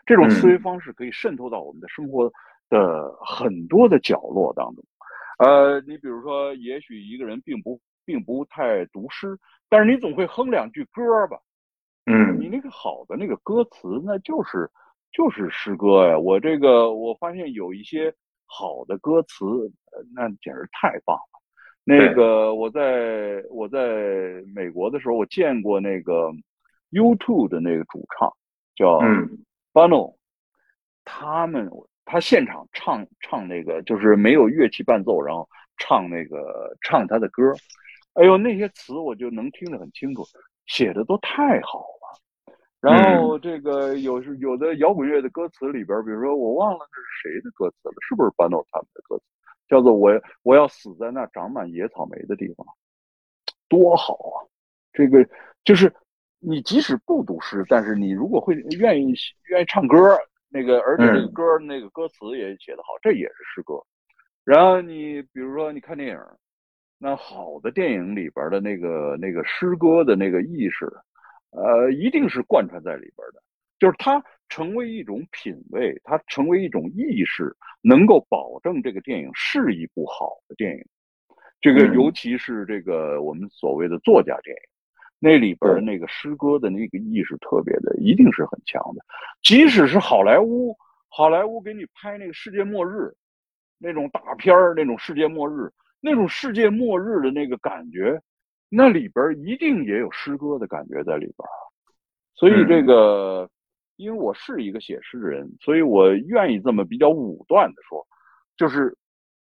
这种思维方式可以渗透到我们的生活的很多的角落当中。呃，你比如说，也许一个人并不并不太读诗，但是你总会哼两句歌吧？嗯，你那个好的那个歌词，那就是就是诗歌呀。我这个我发现有一些。好的歌词，那简直太棒了。那个我在我在美国的时候，我见过那个 U2 的那个主唱叫 Bono，他们他现场唱唱那个就是没有乐器伴奏，然后唱那个唱他的歌，哎呦那些词我就能听得很清楚，写的都太好了。然后这个有时有的摇滚乐的歌词里边，比如说我忘了这是谁的歌词了，是不是班诺他们的歌词？叫做我我要死在那长满野草莓的地方，多好啊！这个就是你即使不读诗，但是你如果会愿意愿意唱歌，那个而且这个歌那个歌词也写得好，这也是诗歌。然后你比如说你看电影，那好的电影里边的那个那个诗歌的那个意识。呃，一定是贯穿在里边的，就是它成为一种品味，它成为一种意识，能够保证这个电影是一部好的电影。这个尤其是这个我们所谓的作家电影，那里边那个诗歌的那个意识特别的，一定是很强的。即使是好莱坞，好莱坞给你拍那个世界末日，那种大片儿，那种世界末日，那种世界末日的那个感觉，那里边一定也有诗歌的感觉在里边。所以这个，因为我是一个写诗的人，所以我愿意这么比较武断的说，就是。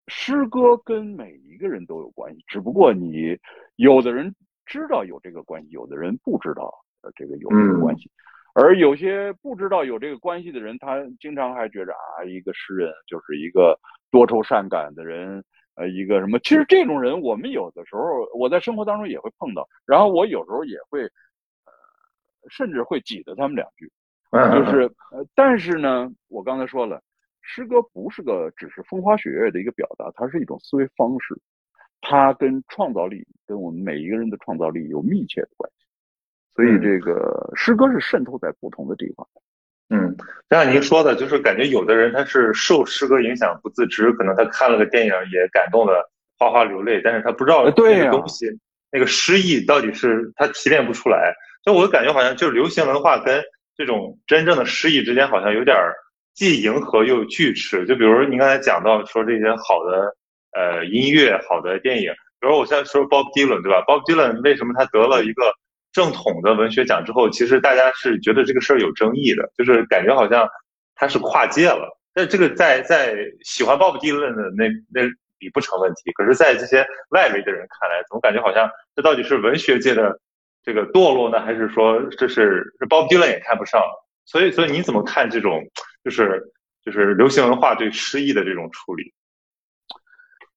诗歌跟每一个人都有关系，只不过你有的人知道有这个关系，有的人不知道呃这个有这个关系，而有些不知道有这个关系的人，他经常还觉着啊，一个诗人就是一个多愁善感的人，呃，一个什么？其实这种人，我们有的时候我在生活当中也会碰到，然后我有时候也会，呃，甚至会挤得他们两句，<laughs> 就是呃，但是呢，我刚才说了。诗歌不是个只是风花雪月的一个表达，它是一种思维方式，它跟创造力，跟我们每一个人的创造力有密切的关系。所以，这个诗歌是渗透在不同的地方。嗯，就像您说的，就是感觉有的人他是受诗歌影响不自知，可能他看了个电影也感动的哗哗流泪，但是他不知道那个东西那个诗意到底是他提炼不出来。就我感觉好像就是流行文化跟这种真正的诗意之间好像有点儿。既迎合又拒斥，就比如您刚才讲到说这些好的呃音乐、好的电影，比如我现在说 Bob Dylan 对吧？Bob Dylan 为什么他得了一个正统的文学奖之后，其实大家是觉得这个事儿有争议的，就是感觉好像它是跨界了。但这个在在喜欢 Bob Dylan 的那那里不成问题，可是，在这些外围的人看来，总感觉好像这到底是文学界的这个堕落呢，还是说这是 Bob Dylan 也看不上？所以，所以你怎么看这种？就是就是流行文化对诗意的这种处理，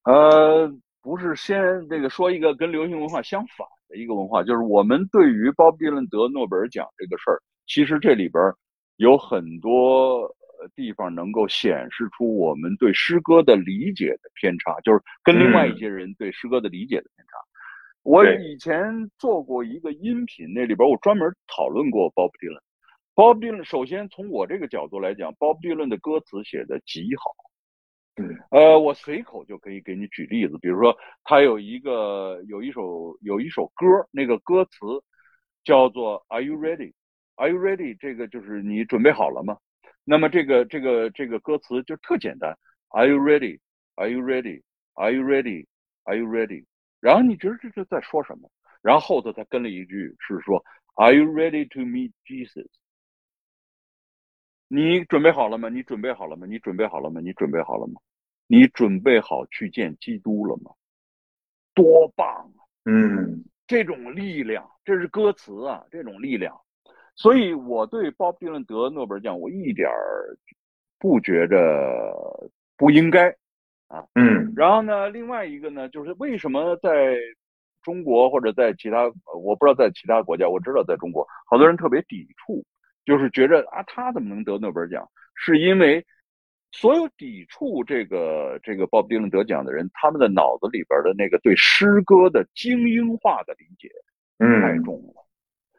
呃，不是先这个说一个跟流行文化相反的一个文化，就是我们对于鲍比伦得诺贝尔奖这个事儿，其实这里边有很多地方能够显示出我们对诗歌的理解的偏差，就是跟另外一些人对诗歌的理解的偏差。我以前做过一个音频，那里边我专门讨论过鲍比伦。Bob Dylan，首先从我这个角度来讲，Bob Dylan 的歌词写的极好。呃，我随口就可以给你举例子，比如说他有一个有一首有一首歌，那个歌词叫做 “Are you ready? Are you ready?” 这个就是你准备好了吗？那么这个这个这个歌词就特简单，“Are you ready? Are you ready? Are you ready? Are you ready?” 然后你觉得这是在说什么？然后后头他跟了一句是说，“Are you ready to meet Jesus?” 你准备好了吗？你准备好了吗？你准备好了吗？你准备好了吗？你准备好去见基督了吗？多棒啊！嗯，这种力量，这是歌词啊，这种力量。所以我对鲍勃迪伦得诺贝尔奖，我一点儿不觉着不应该啊。嗯。然后呢，另外一个呢，就是为什么在中国或者在其他，我不知道在其他国家，我知道在中国，好多人特别抵触。就是觉着啊，他怎么能得诺贝尔奖？是因为所有抵触这个这个鲍勃迪伦得奖的人，他们的脑子里边的那个对诗歌的精英化的理解太重了。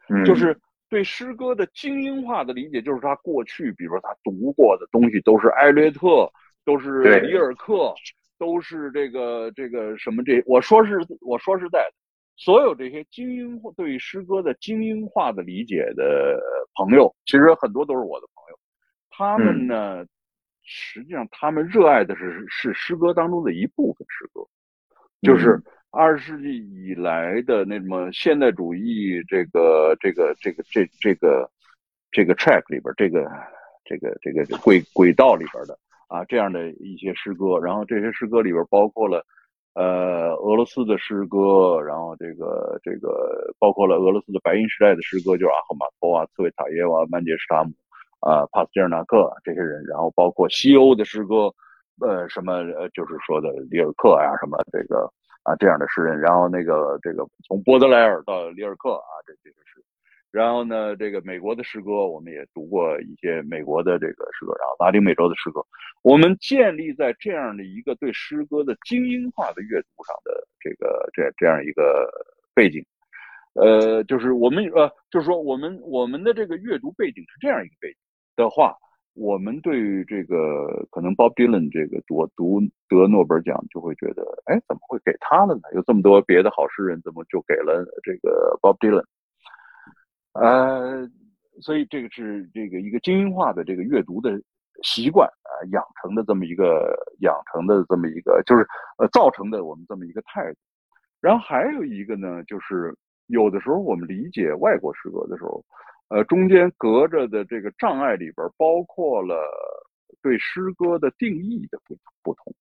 嗯，就是对诗歌的精英化的理解，就是他过去，比如说他读过的东西都是艾略特，都是里尔克，都是这个这个什么这，我说是我说实在的。所有这些精英对诗歌的精英化的理解的朋友，其实很多都是我的朋友。他们呢，实际上他们热爱的是是诗歌当中的一部分诗歌，就是二十世纪以来的那什么现代主义这个这个这个这这个这个 track 里边这个这个这个轨轨道里边的啊这样的一些诗歌，然后这些诗歌里边包括了。呃，俄罗斯的诗歌，然后这个这个包括了俄罗斯的白银时代的诗歌，就是阿赫玛托啊、茨维塔耶娃、曼杰什塔姆啊、帕斯捷尔纳克这些人，然后包括西欧的诗歌，呃，什么呃，就是说的里尔克啊，什么这个啊这样的诗人，然后那个这个从波德莱尔到里尔克啊，这这个诗。然后呢，这个美国的诗歌，我们也读过一些美国的这个诗歌，然后拉丁美洲的诗歌，我们建立在这样的一个对诗歌的精英化的阅读上的这个这这样一个背景，呃，就是我们呃，就是说我们我们的这个阅读背景是这样一个背景，的话，我们对于这个可能 Bob Dylan 这个读读得诺贝尔奖就会觉得，哎，怎么会给他了呢？有这么多别的好诗人，怎么就给了这个 Bob Dylan？呃，所以这个是这个一个精英化的这个阅读的习惯啊养成的这么一个养成的这么一个就是呃造成的我们这么一个态度。然后还有一个呢，就是有的时候我们理解外国诗歌的时候，呃，中间隔着的这个障碍里边包括了对诗歌的定义的不不同。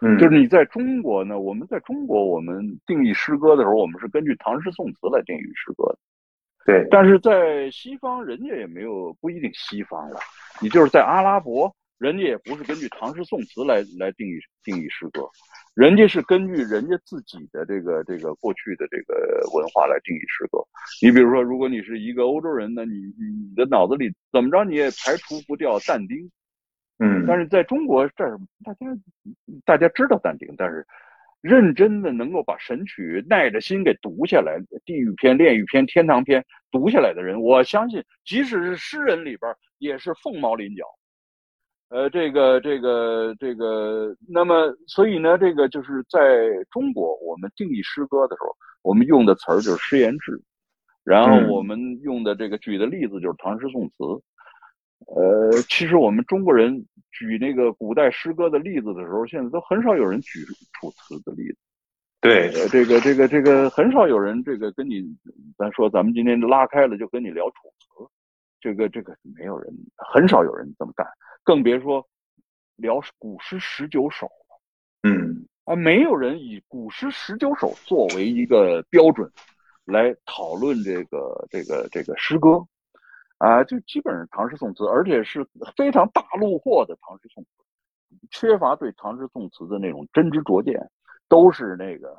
嗯，就是你在中国呢，我们在中国我们定义诗歌的时候，我们是根据唐诗宋词来定义诗歌的。对，但是在西方，人家也没有不一定西方了，你就是在阿拉伯，人家也不是根据唐诗宋词来来定义定义诗歌，人家是根据人家自己的这个这个过去的这个文化来定义诗歌。你比如说，如果你是一个欧洲人呢，你你的脑子里怎么着你也排除不掉但丁，嗯，但是在中国这儿，大家大家知道但丁，但是。认真的能够把《神曲》耐着心给读下来，地狱篇、炼狱篇、天堂篇读下来的人，我相信，即使是诗人里边，也是凤毛麟角。呃，这个、这个、这个，那么，所以呢，这个就是在中国，我们定义诗歌的时候，我们用的词儿就是诗言志，然后我们用的这个举的例子就是唐诗宋词。呃，其实我们中国人举那个古代诗歌的例子的时候，现在都很少有人举楚辞的例子。对，这个这个这个很少有人这个跟你，咱说咱们今天拉开了就跟你聊楚辞，这个这个没有人，很少有人这么干，更别说聊古诗十九首了。嗯啊，没有人以古诗十九首作为一个标准来讨论这个这个这个诗歌。啊，就基本上唐诗宋词，而且是非常大陆货的唐诗宋词，缺乏对唐诗宋词的那种真知灼见，都是那个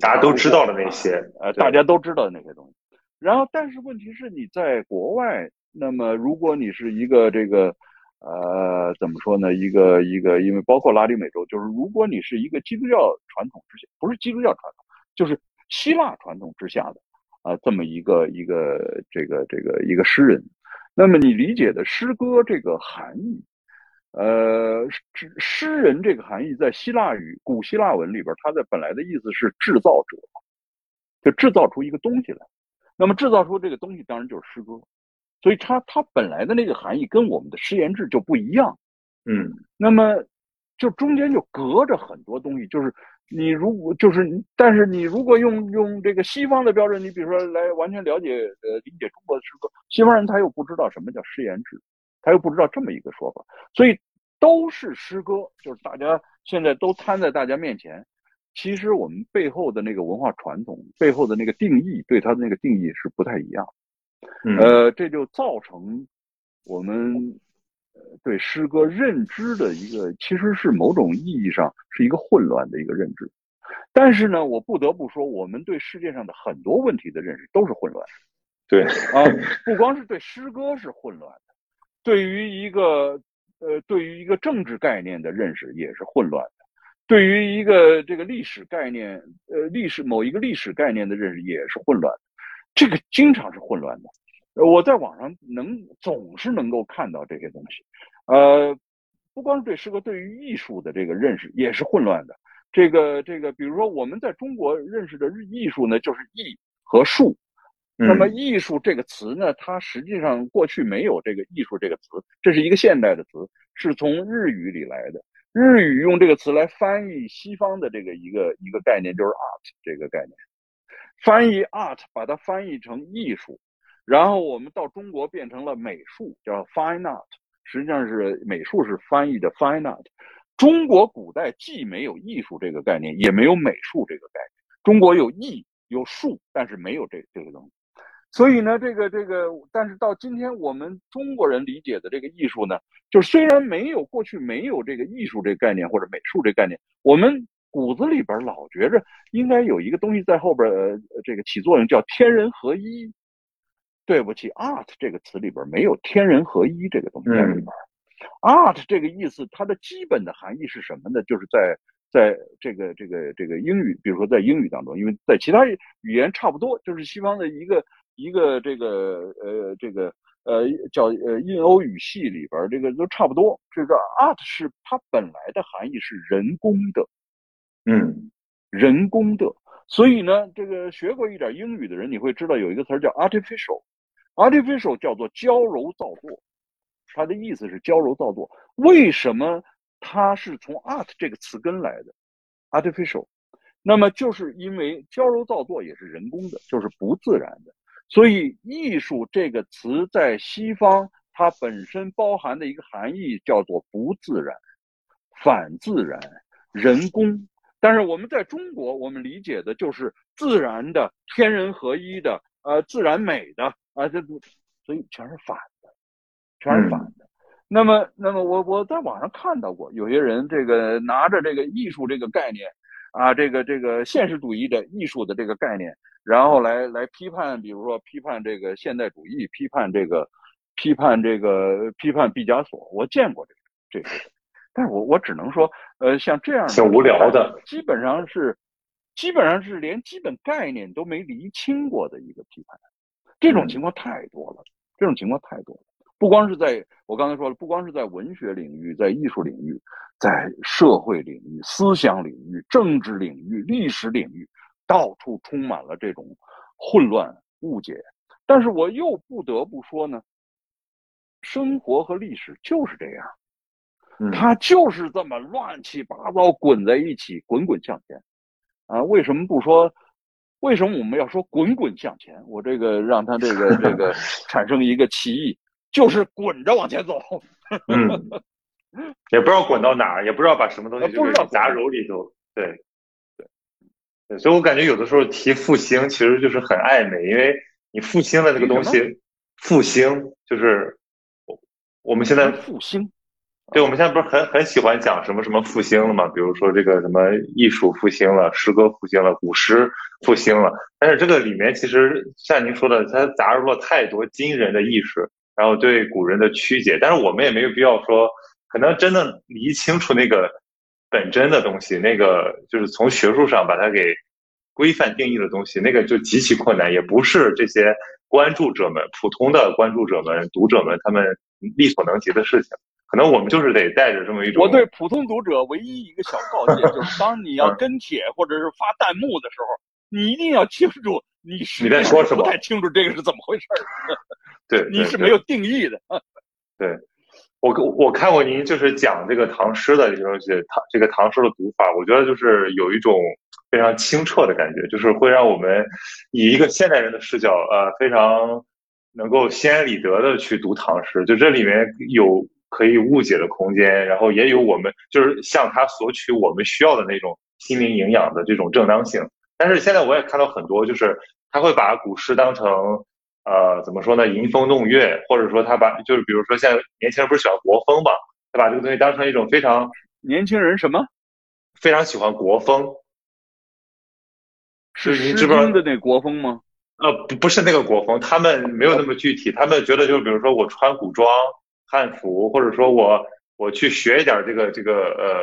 大家都知道的那些，呃，大家都知道的那些东西。然后，但是问题是你在国外，那么如果你是一个这个，呃，怎么说呢？一个一个，因为包括拉丁美洲，就是如果你是一个基督教传统之下，不是基督教传统，就是希腊传统之下的。啊，这么一个一个这个这个一个诗人，那么你理解的诗歌这个含义，呃，诗诗人这个含义在希腊语古希腊文里边，它的本来的意思是制造者，就制造出一个东西来。那么制造出这个东西，当然就是诗歌。所以它它本来的那个含义跟我们的诗言志就不一样。嗯，那么就中间就隔着很多东西，就是。你如果就是，但是你如果用用这个西方的标准，你比如说来完全了解呃理解中国的诗歌，西方人他又不知道什么叫诗言志，他又不知道这么一个说法，所以都是诗歌，就是大家现在都摊在大家面前，其实我们背后的那个文化传统背后的那个定义，对它的那个定义是不太一样，呃，这就造成我们。对诗歌认知的一个，其实是某种意义上是一个混乱的一个认知。但是呢，我不得不说，我们对世界上的很多问题的认识都是混乱的。对啊，不光是对诗歌是混乱的，对于一个呃，对于一个政治概念的认识也是混乱的，对于一个这个历史概念，呃，历史某一个历史概念的认识也是混乱的。这个经常是混乱的。我在网上能总是能够看到这些东西，呃，不光是对诗歌，对于艺术的这个认识也是混乱的。这个这个，比如说我们在中国认识的艺术呢，就是艺和术。那么艺术这个词呢，它实际上过去没有这个艺术这个词，这是一个现代的词，是从日语里来的。日语用这个词来翻译西方的这个一个一个概念，就是 art 这个概念，翻译 art 把它翻译成艺术。然后我们到中国变成了美术，叫 fine art，实际上是美术是翻译的 fine art。中国古代既没有艺术这个概念，也没有美术这个概念。中国有艺有术，但是没有这这个东西。所以呢，这个这个，但是到今天我们中国人理解的这个艺术呢，就虽然没有过去没有这个艺术这个概念或者美术这个概念，我们骨子里边老觉着应该有一个东西在后边呃这个起作用，叫天人合一。对不起，art 这个词里边没有天人合一这个东西在里边。art 这个意思，它的基本的含义是什么呢？就是在在这个这个这个英语，比如说在英语当中，因为在其他语言差不多，就是西方的一个一个这个呃这个呃叫呃印欧语系里边这个都差不多。这个 art 是它本来的含义是人工的，嗯人工的。所以呢，这个学过一点英语的人，你会知道有一个词儿叫 Artificial 叫做矫揉造作，它的意思是矫揉造作。为什么它是从 art 这个词根来的？artificial，那么就是因为矫揉造作也是人工的，就是不自然的。所以艺术这个词在西方，它本身包含的一个含义叫做不自然、反自然、人工。但是我们在中国，我们理解的就是自然的、天人合一的，呃，自然美的啊，这所以全是反的，全是反的。那么，那么我我在网上看到过，有些人这个拿着这个艺术这个概念，啊，这个这个现实主义的艺术的这个概念，然后来来批判，比如说批判这个现代主义，批判这个，批判这个，批判毕加索。我见过这个这个。但是我我只能说，呃，像这样的挺无聊的，基本上是，基本上是连基本概念都没厘清过的一个批判，这种情况太多了，这种情况太多了。不光是在我刚才说了，不光是在文学领域，在艺术领域，在社会领域、思想领域、政治领域、历史领域，到处充满了这种混乱、误解。但是我又不得不说呢，生活和历史就是这样。它就是这么乱七八糟滚在一起，滚滚向前，啊，为什么不说？为什么我们要说滚滚向前？我这个让他这个这个 <laughs> 产生一个歧义，就是滚着往前走。嗯，<laughs> 也不知道滚到哪儿，也不知道把什么东西就是杂糅里头。对，对，对，所以我感觉有的时候提复兴其实就是很暧昧，因为你复兴的这个东西，复兴就是我们现在复兴。对，我们现在不是很很喜欢讲什么什么复兴了嘛？比如说这个什么艺术复兴了，诗歌复兴了，古诗复兴了。但是这个里面其实像您说的，它杂入了太多今人的意识，然后对古人的曲解。但是我们也没有必要说，可能真的理清楚那个本真的东西，那个就是从学术上把它给规范定义的东西，那个就极其困难，也不是这些关注者们、普通的关注者们、读者们他们力所能及的事情。可能我们就是得带着这么一种。我对普通读者唯一一个小告诫 <laughs> 就是：当你要跟帖或者是发弹幕的时候，你一定要清楚你 <laughs> 是你在说什么，不太清楚这个是怎么回事儿。对，<laughs> 你是没有定义的。对，我我看过您就是讲这个唐诗的这些东西，唐这个唐诗的读法，我觉得就是有一种非常清澈的感觉，就是会让我们以一个现代人的视角，呃，非常能够心安理得的去读唐诗。就这里面有。可以误解的空间，然后也有我们就是向他索取我们需要的那种心灵营养的这种正当性。但是现在我也看到很多，就是他会把古诗当成呃怎么说呢，吟风弄月，或者说他把就是比如说现在年轻人不是喜欢国风嘛，他把这个东西当成一种非常年轻人什么非常喜欢国风，是诗经的那国风吗？呃，不不是那个国风，他们没有那么具体，他们觉得就是比如说我穿古装。汉服，或者说我我去学一点这个这个呃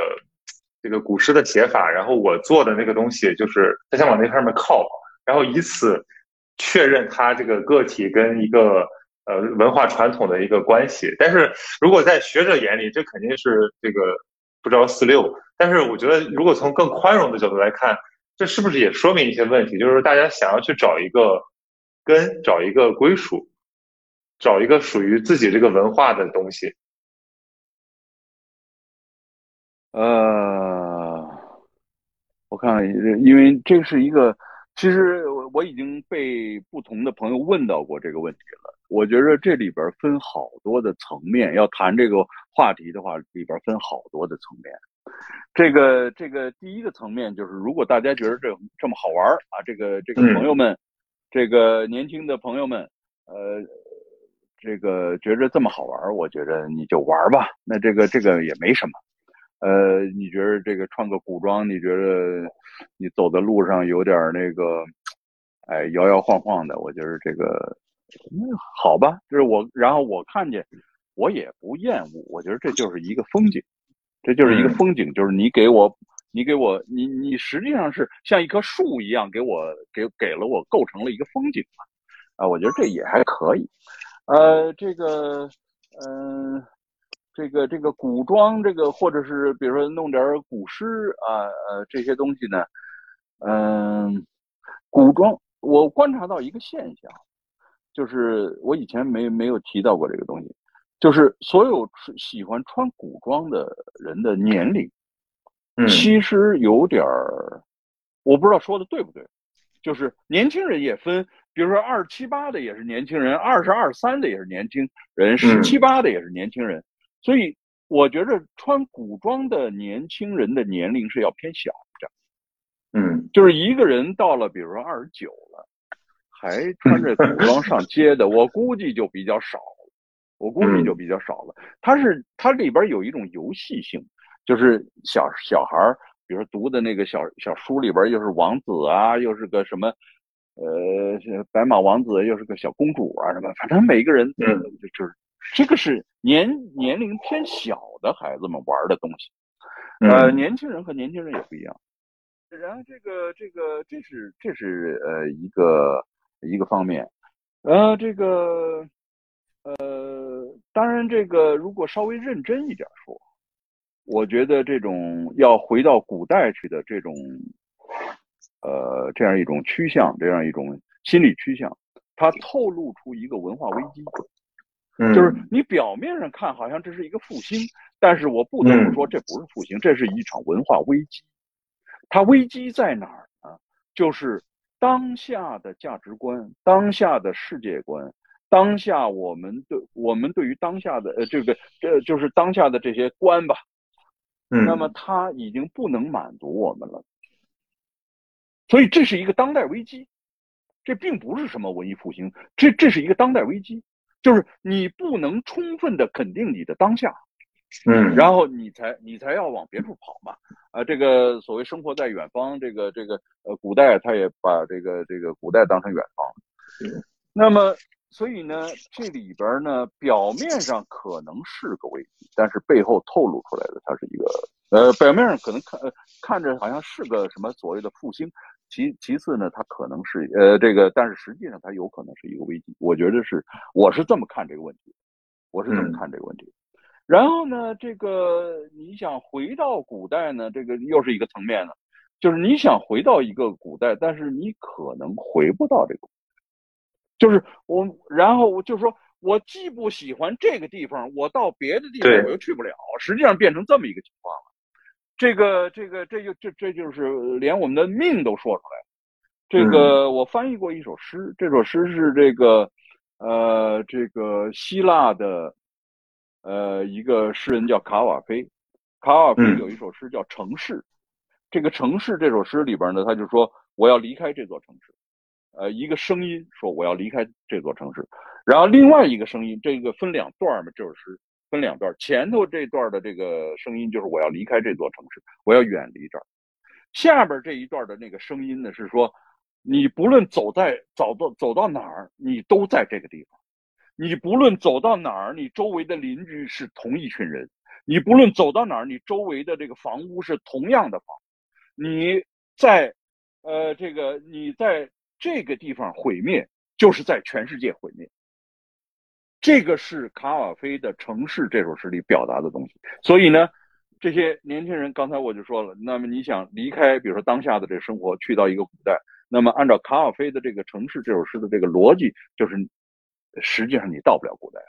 这个古诗的写法，然后我做的那个东西就是他想往那上面靠，然后以此确认他这个个体跟一个呃文化传统的一个关系。但是如果在学者眼里，这肯定是这个不着四六。但是我觉得，如果从更宽容的角度来看，这是不是也说明一些问题？就是大家想要去找一个根，找一个归属。找一个属于自己这个文化的东西。呃，我看，因为这是一个，其实我我已经被不同的朋友问到过这个问题了。我觉得这里边分好多的层面，要谈这个话题的话，里边分好多的层面。这个这个第一个层面就是，如果大家觉得这这么好玩啊，这个这个朋友们，这个年轻的朋友们，呃。这个觉着这么好玩，我觉着你就玩吧。那这个这个也没什么。呃，你觉得这个穿个古装，你觉得你走在路上有点那个，哎，摇摇晃晃的，我觉得这个好吧。就是我，然后我看见，我也不厌恶。我觉得这就是一个风景，这就是一个风景。就是你给我，你给我，你你实际上是像一棵树一样，给我给给了我构成了一个风景嘛。啊，我觉得这也还可以。呃，这个，嗯，这个这个古装，这个或者是比如说弄点古诗啊，呃，这些东西呢，嗯，古装，我观察到一个现象，就是我以前没没有提到过这个东西，就是所有喜欢穿古装的人的年龄，其实有点儿，我不知道说的对不对，就是年轻人也分。比如说二十七八的也是年轻人，二十二三的也是年轻人，十七八的也是年轻人，所以我觉着穿古装的年轻人的年龄是要偏小的。嗯，就是一个人到了，比如说二十九了，还穿着古装上街的，我估计就比较少了。我估计就比较少了。它是它里边有一种游戏性，就是小小孩儿，比如说读的那个小小书里边又是王子啊，又是个什么。呃，白马王子又是个小公主啊，什么？反正每个人，嗯，就是这个是年年龄偏小的孩子们玩的东西。呃，年轻人和年轻人也不一样。然后这个这个这是这是呃一个一个方面。呃，这个呃，当然这个如果稍微认真一点说，我觉得这种要回到古代去的这种。呃，这样一种趋向，这样一种心理趋向，它透露出一个文化危机。嗯，就是你表面上看好像这是一个复兴，但是我不得不说这不是复兴，这是一场文化危机。它危机在哪儿呢？就是当下的价值观、当下的世界观、当下我们对我们对于当下的呃这个这就是当下的这些观吧。嗯，那么它已经不能满足我们了。所以这是一个当代危机，这并不是什么文艺复兴，这这是一个当代危机，就是你不能充分的肯定你的当下，嗯，然后你才你才要往别处跑嘛，啊，这个所谓生活在远方，这个这个呃，古代他也把这个这个古代当成远方，那么所以呢，这里边呢，表面上可能是个危机，但是背后透露出来的它是一个呃，表面上可能看呃看着好像是个什么所谓的复兴。其其次呢，它可能是呃这个，但是实际上它有可能是一个危机。我觉得是，我是这么看这个问题，我是这么看这个问题。然后呢，这个你想回到古代呢，这个又是一个层面了，就是你想回到一个古代，但是你可能回不到这个，就是我，然后我就说我既不喜欢这个地方，我到别的地方我又去不了，实际上变成这么一个情况了。这个这个这就这这就是连我们的命都说出来了。这个我翻译过一首诗，这首诗是这个呃这个希腊的呃一个诗人叫卡瓦菲，卡瓦菲有一首诗叫《城市》。这个《城市》这首诗里边呢，他就说我要离开这座城市。呃，一个声音说我要离开这座城市，然后另外一个声音，这个分两段嘛，这首诗。分两段，前头这段的这个声音就是我要离开这座城市，我要远离这儿。下边这一段的那个声音呢是说，你不论走在走到走到哪儿，你都在这个地方。你不论走到哪儿，你周围的邻居是同一群人。你不论走到哪儿，你周围的这个房屋是同样的房。你在，呃，这个你在这个地方毁灭，就是在全世界毁灭。这个是卡瓦菲的《城市》这首诗里表达的东西，所以呢，这些年轻人刚才我就说了，那么你想离开，比如说当下的这生活，去到一个古代，那么按照卡瓦菲的这个《城市》这首诗的这个逻辑，就是实际上你到不了古代。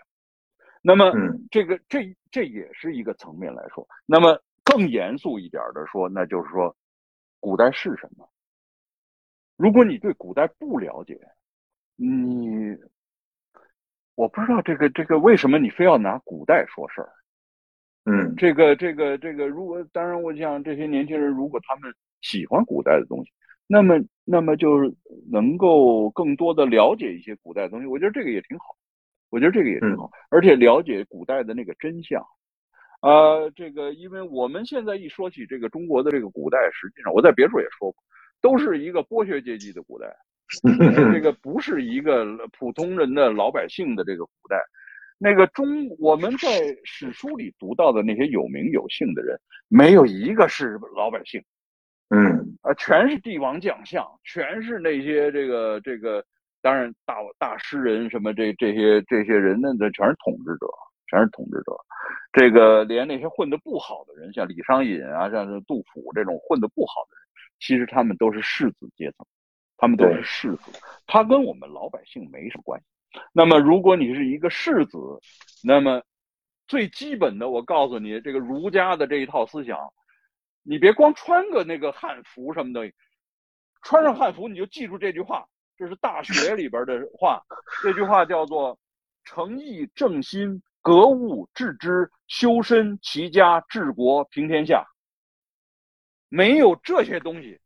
那么这个这这也是一个层面来说，那么更严肃一点的说，那就是说，古代是什么？如果你对古代不了解，你。我不知道这个这个为什么你非要拿古代说事儿？嗯，这个这个这个，如果当然，我想这些年轻人如果他们喜欢古代的东西，那么那么就是能够更多的了解一些古代的东西。我觉得这个也挺好，我觉得这个也挺好，而且了解古代的那个真相。啊，这个因为我们现在一说起这个中国的这个古代，实际上我在别处也说过，都是一个剥削阶级的古代。<laughs> 这个不是一个普通人的老百姓的这个古代，那个中我们在史书里读到的那些有名有姓的人，没有一个是老百姓，嗯，啊，全是帝王将相，全是那些这个这个当然大大诗人什么这这些这些人呢，这全是统治者，全是统治者。这个连那些混得不好的人，像李商隐啊，像是杜甫这种混得不好的人，其实他们都是士子阶层，他们都是士子，他跟我们老百姓没什么关系。那么，如果你是一个士子，那么最基本的，我告诉你，这个儒家的这一套思想，你别光穿个那个汉服什么的，穿上汉服你就记住这句话，这是《大学》里边的话，这句话叫做“诚意正心，格物致知，修身齐家治国平天下”。没有这些东西，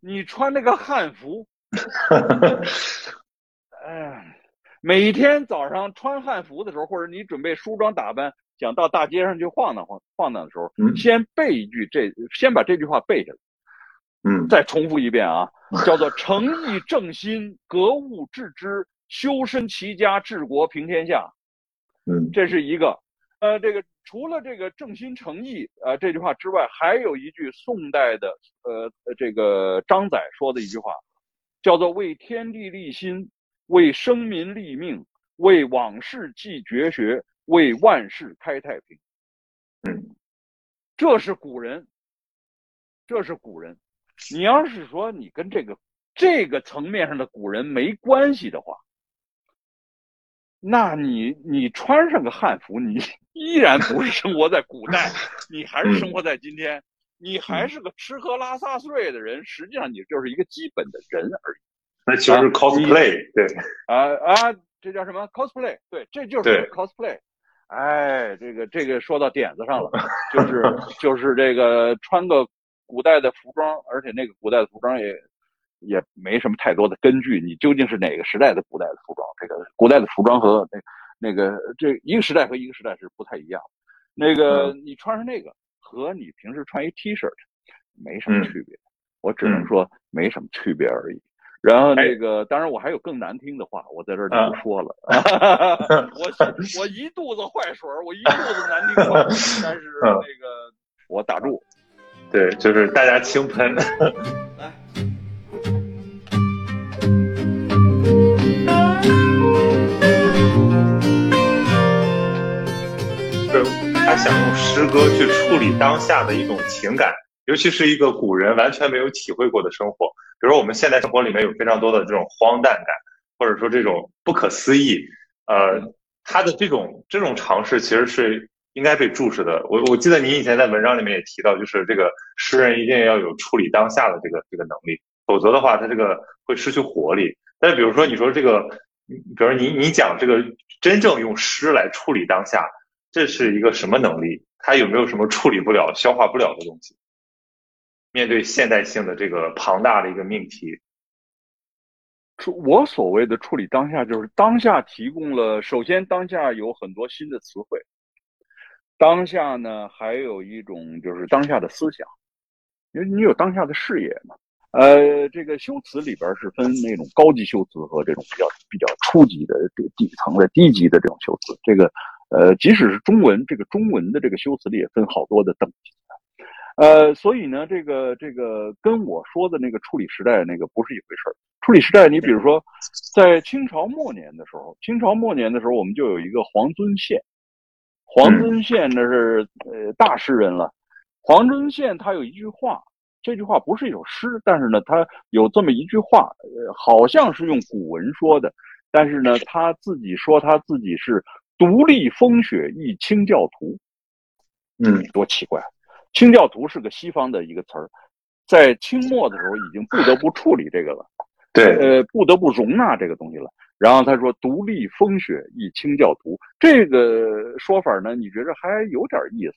你穿那个汉服，<laughs> 哎。每天早上穿汉服的时候，或者你准备梳妆打扮，想到大街上去晃荡晃晃荡的时候，先背一句这，先把这句话背下来，嗯，再重复一遍啊，<laughs> 叫做诚意正心，格物致知，修身齐家治国平天下，嗯，这是一个，呃，这个除了这个正心诚意啊这句话之外，还有一句宋代的呃这个张载说的一句话，叫做为天地立心。为生民立命，为往事继绝学，为万世开太平。嗯，这是古人，这是古人。你要是说你跟这个这个层面上的古人没关系的话，那你你穿上个汉服，你 <laughs> 依然不是生活在古代，<laughs> 你还是生活在今天，你还是个吃喝拉撒睡的人。实际上，你就是一个基本的人而已。那其实是 cosplay，对，啊啊，这叫什么 cosplay？对，这就是 cosplay。哎，这个这个说到点子上了，<laughs> 就是就是这个穿个古代的服装，而且那个古代的服装也也没什么太多的根据，你究竟是哪个时代的古代的服装？这个古代的服装和那那个这一个时代和一个时代是不太一样。那个你穿上那个和你平时穿一 T 恤没什么区别，我只能说没什么区别而已。然后那个，当然我还有更难听的话，我在这儿就不说了。<laughs> <laughs> 我 <laughs> 我一肚子坏水，我一肚子难听话，但是那个我打住。对，就是大家轻喷。来，他想用诗歌去处理当下的一种情感。尤其是一个古人完全没有体会过的生活，比如我们现代生活里面有非常多的这种荒诞感，或者说这种不可思议，呃，他的这种这种尝试其实是应该被注视的。我我记得你以前在文章里面也提到，就是这个诗人一定要有处理当下的这个这个能力，否则的话他这个会失去活力。但是比如说你说这个，比如你你讲这个真正用诗来处理当下，这是一个什么能力？他有没有什么处理不了、<laughs> 消化不了的东西？面对现代性的这个庞大的一个命题，处我所谓的处理当下，就是当下提供了。首先，当下有很多新的词汇；当下呢，还有一种就是当下的思想，因为你有当下的视野嘛。呃，这个修辞里边是分那种高级修辞和这种比较比较初级的这个底层的低级的这种修辞。这个呃，即使是中文，这个中文的这个修辞里也分好多的等级。呃，所以呢，这个这个跟我说的那个处理时代那个不是一回事儿。处理时代，你比如说，在清朝末年的时候，清朝末年的时候，我们就有一个黄遵宪。黄遵宪那是呃大诗人了。黄遵宪他有一句话，这句话不是一首诗，但是呢，他有这么一句话，呃，好像是用古文说的，但是呢，他自己说他自己是独立风雪一清教徒。嗯，多奇怪。清教徒是个西方的一个词儿，在清末的时候已经不得不处理这个了，<laughs> 对，呃，不得不容纳这个东西了。然后他说“独立风雪一清教徒”这个说法呢，你觉着还有点意思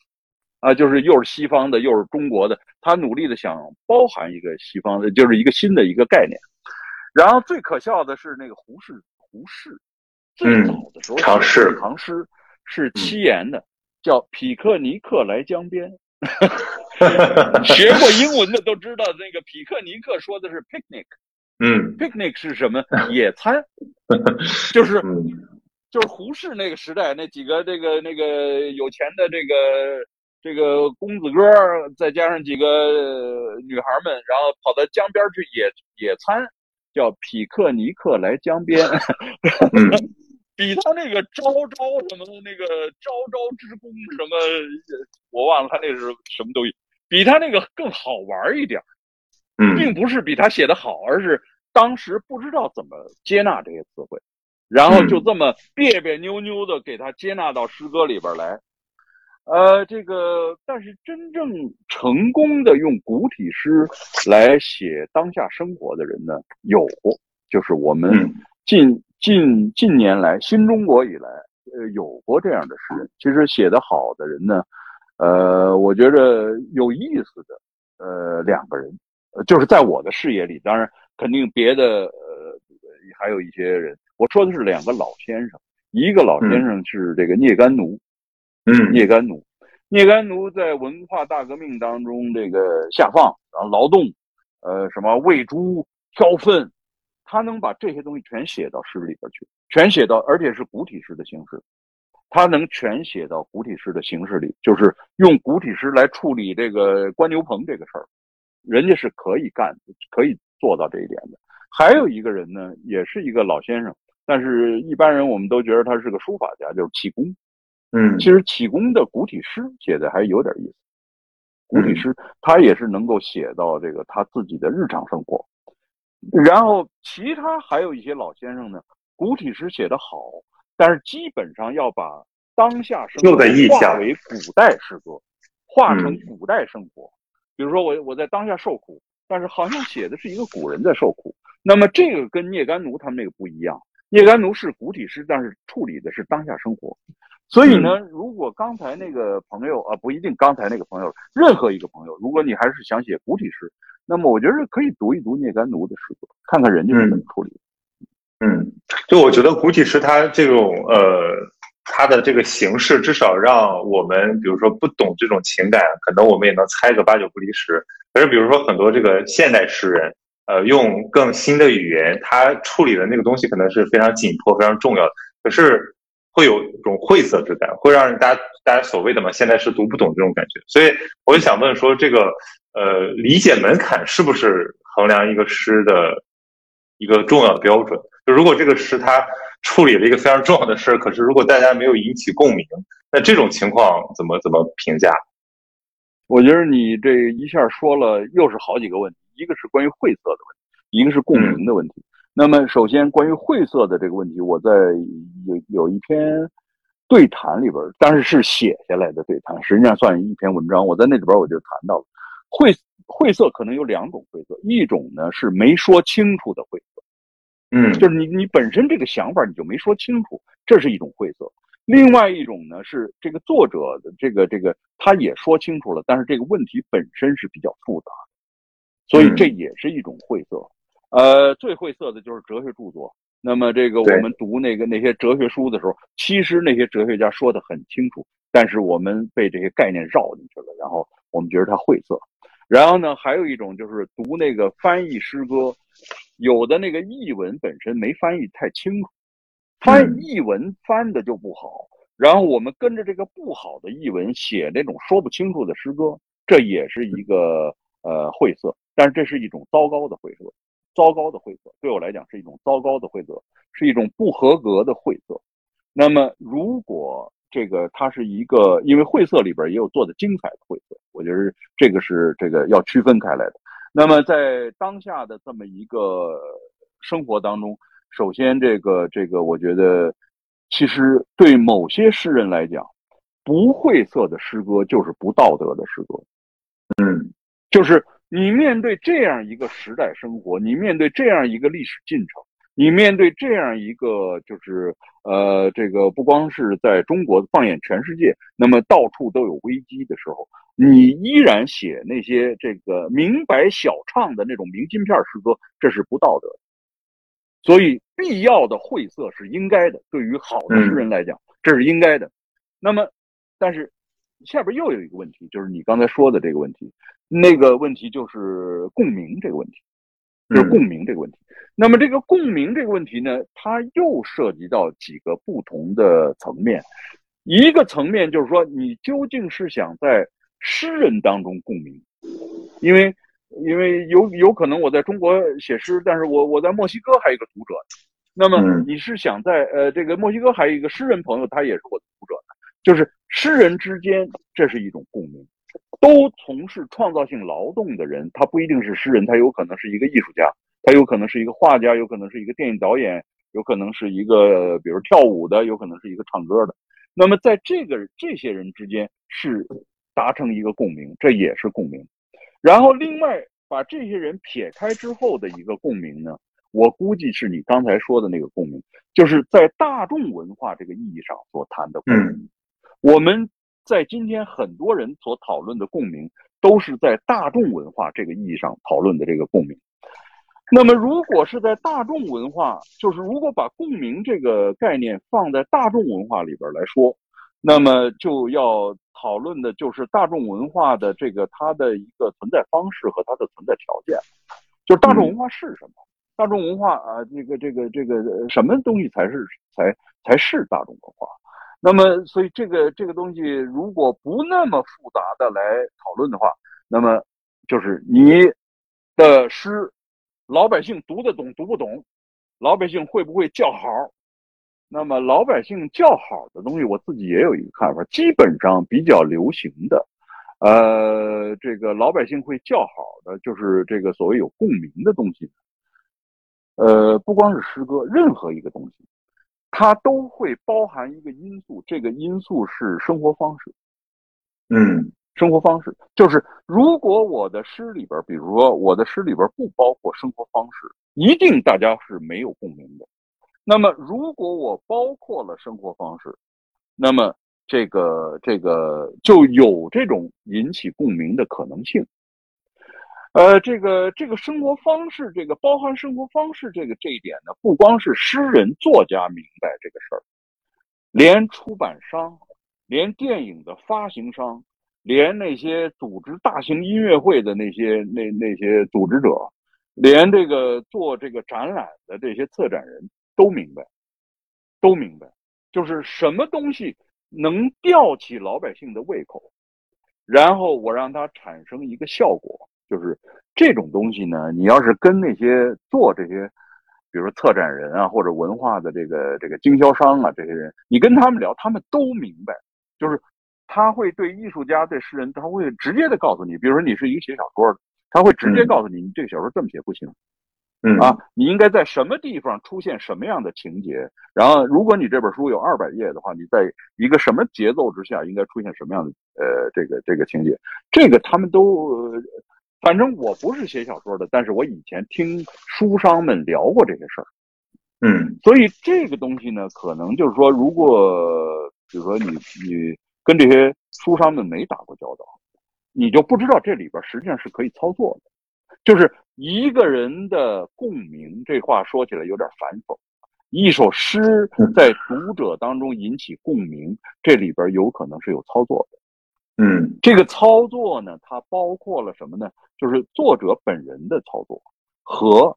啊？就是又是西方的，又是中国的，他努力的想包含一个西方的，就是一个新的一个概念。然后最可笑的是那个胡适，胡适最早的时候唐诗，唐诗是七言的，叫“匹克尼克来江边。<laughs> ” <laughs> 学过英文的都知道，那个匹克尼克说的是 picnic，嗯，picnic 是什么？野餐，<laughs> 就是就是胡适那个时代那几个这个那个有钱的这个这个公子哥，再加上几个女孩们，然后跑到江边去野野餐，叫匹克尼克来江边，嗯比他那个招招什么的那个招招之功什么，我忘了他那是什么东西，比他那个更好玩一点，嗯并不是比他写的好，而是当时不知道怎么接纳这些词汇，然后就这么别别扭扭的给他接纳到诗歌里边来。呃，这个，但是真正成功的用古体诗来写当下生活的人呢，有，就是我们嗯近近近年来新中国以来，呃，有过这样的诗人。其实写得好的人呢，呃，我觉得有意思的，呃，两个人，呃就是在我的视野里，当然肯定别的，呃，还有一些人。我说的是两个老先生，一个老先生是这个聂甘奴，嗯聂甘奴，聂甘奴在文化大革命当中这个下放，然后劳动，呃，什么喂猪、挑粪，他能把这些东西全写到诗里边去，全写到，而且是古体诗的形式，他能全写到古体诗的形式里，就是用古体诗来处理这个关牛棚这个事儿，人家是可以干，可以做到这一点的。还有一个人呢，也是一个老先生，但是一般人我们都觉得他是个书法家，就是启功。嗯其实启功的古体诗写的还有点意思，古体诗他也是能够写到这个他自己的日常生活，然后其他还有一些老先生呢，古体诗写得好，但是基本上要把当下生活化为古代诗歌，化成嗯古代生活。比如说我我在当下受苦，但是好像写的是一个古人在受苦，那么这个跟聂甘奴他们那个不一样。聂甘奴是古体诗，但是处理的是当下生活。所以呢，如果刚才那个朋友啊，不一定刚才那个朋友，任何一个朋友，如果你还是想写古体诗，那么我觉得可以读一读聂甘奴的诗歌，看看人家是怎么处理的。嗯，就我觉得古体诗它这种呃，它的这个形式，至少让我们比如说不懂这种情感，可能我们也能猜个八九不离十。可是比如说很多这个现代诗人，呃，用更新的语言，他处理的那个东西可能是非常紧迫、非常重要的，可是会有一种晦涩之感，会让人大家大家所谓的嘛现代诗读不懂这种感觉。所以我就想问说，这个呃理解门槛是不是衡量一个诗的一个重要的标准？就如果这个诗它处理了一个非常重要的事儿，可是如果大家没有引起共鸣，那这种情况怎么怎么评价？我觉得你这一下说了又是好几个问题，一个是关于晦涩的问题，一个是共鸣的问题。那么首先关于晦涩的这个问题，我在有有一篇对谈里边，但是是写下来的对谈，实际上算一篇文章。我在那里边我就谈到了晦晦涩可能有两种晦涩，一种呢是没说清楚的晦涩，嗯就是你你本身这个想法你就没说清楚，这是一种晦涩。另外一种呢是这个作者的这个这个他也说清楚了，但是这个问题本身是比较复杂的，所以这也是一种晦涩。呃，最晦涩的就是哲学著作。那么这个我们读那个那些哲学书的时候，其实那些哲学家说的很清楚，但是我们被这些概念绕进去了，然后我们觉得它晦涩。然后呢，还有一种就是读那个翻译诗歌，有的那个译文本身没翻译太清楚，翻嗯译文翻的就不好，然后我们跟着这个不好的译文写那种说不清楚的诗歌，这也是一个呃晦涩，但是这是一种糟糕的晦涩，糟糕的晦涩对我来讲是一种糟糕的晦涩，是一种不合格的晦涩。那么如果这个它是一个，因为晦涩里边也有做的精彩的晦涩，我觉得这个是这个要区分开来的。那么在当下的这么一个生活当中，首先这个这个，我觉得其实对某些诗人来讲，不晦涩的诗歌就是不道德的诗歌。嗯就是你面对这样一个时代生活，你面对这样一个历史进程，你面对这样一个就是呃，这个不光是在中国，放眼全世界，那么到处都有危机的时候，你依然写那些这个明白小唱的那种明信片诗歌，这是不道德的。所以，必要的晦涩是应该的，对于好的诗人来讲，这是应该的。那么，但是下边又有一个问题，就是你刚才说的这个问题，那个问题就是共鸣这个问题，就是共鸣这个问题。那么这个共鸣这个问题呢，它又涉及到几个不同的层面。一个层面就是说，你究竟是想在诗人当中共鸣，因为因为有有可能我在中国写诗，但是我我在墨西哥还有一个读者。那么你是想在呃这个墨西哥还有一个诗人朋友，他也是我的读者呢。就是诗人之间，这是一种共鸣。都从事创造性劳动的人，他不一定是诗人，他有可能是一个艺术家，他有可能是一个画家，有可能是一个电影导演，有可能是一个比如跳舞的，有可能是一个唱歌的。那么在这个这些人之间是达成一个共鸣，这也是共鸣。然后另外把这些人撇开之后的一个共鸣呢，我估计是你刚才说的那个共鸣，就是在大众文化这个意义上所谈的共鸣。我们。在今天，很多人所讨论的共鸣，都是在大众文化这个意义上讨论的这个共鸣。那么，如果是在大众文化，就是如果把共鸣这个概念放在大众文化里边来说，那么就要讨论的就是大众文化的这个它的一个存在方式和它的存在条件。就是大众文化是什么？大众文化啊，这个这个这个什么东西才是才才是大众文化？那么，所以这个这个东西如果不那么复杂的来讨论的话，那么就是你的诗，老百姓读得懂读不懂，老百姓会不会叫好？那么老百姓叫好的东西，我自己也有一个看法，基本上比较流行的，呃，这个老百姓会叫好的，就是这个所谓有共鸣的东西，呃，不光是诗歌，任何一个东西。它都会包含一个因素，这个因素是生活方式。嗯，生活方式就是如果我的诗里边，比如说我的诗里边不包括生活方式，一定大家是没有共鸣的。那么如果我包括了生活方式，那么这个这个就有这种引起共鸣的可能性。呃，这个这个生活方式，这个包含生活方式，这个这一点呢，不光是诗人作家明白这个事儿，连出版商，连电影的发行商，连那些组织大型音乐会的那些那那些组织者，连这个做这个展览的这些策展人都明白，都明白，就是什么东西能吊起老百姓的胃口，然后我让它产生一个效果。就是这种东西呢，你要是跟那些做这些，比如说策展人啊，或者文化的这个这个经销商啊，这些人，你跟他们聊，他们都明白。就是他会对艺术家、对诗人，他会直接的告诉你，比如说你是一个写小说的，他会直接告诉你，你这个小说这么写不行。嗯啊，你应该在什么地方出现什么样的情节？然后，如果你这本书有二百页的话，你在一个什么节奏之下应该出现什么样的呃这个这个情节？这个他们都。反正我不是写小说的，但是我以前听书商们聊过这些事儿，嗯，所以这个东西呢，可能就是说，如果比如说你你跟这些书商们没打过交道，你就不知道这里边实际上是可以操作的。就是一个人的共鸣，这话说起来有点繁琐。一首诗在读者当中引起共鸣，这里边有可能是有操作的。嗯，这个操作呢，它包括了什么呢？就是作者本人的操作和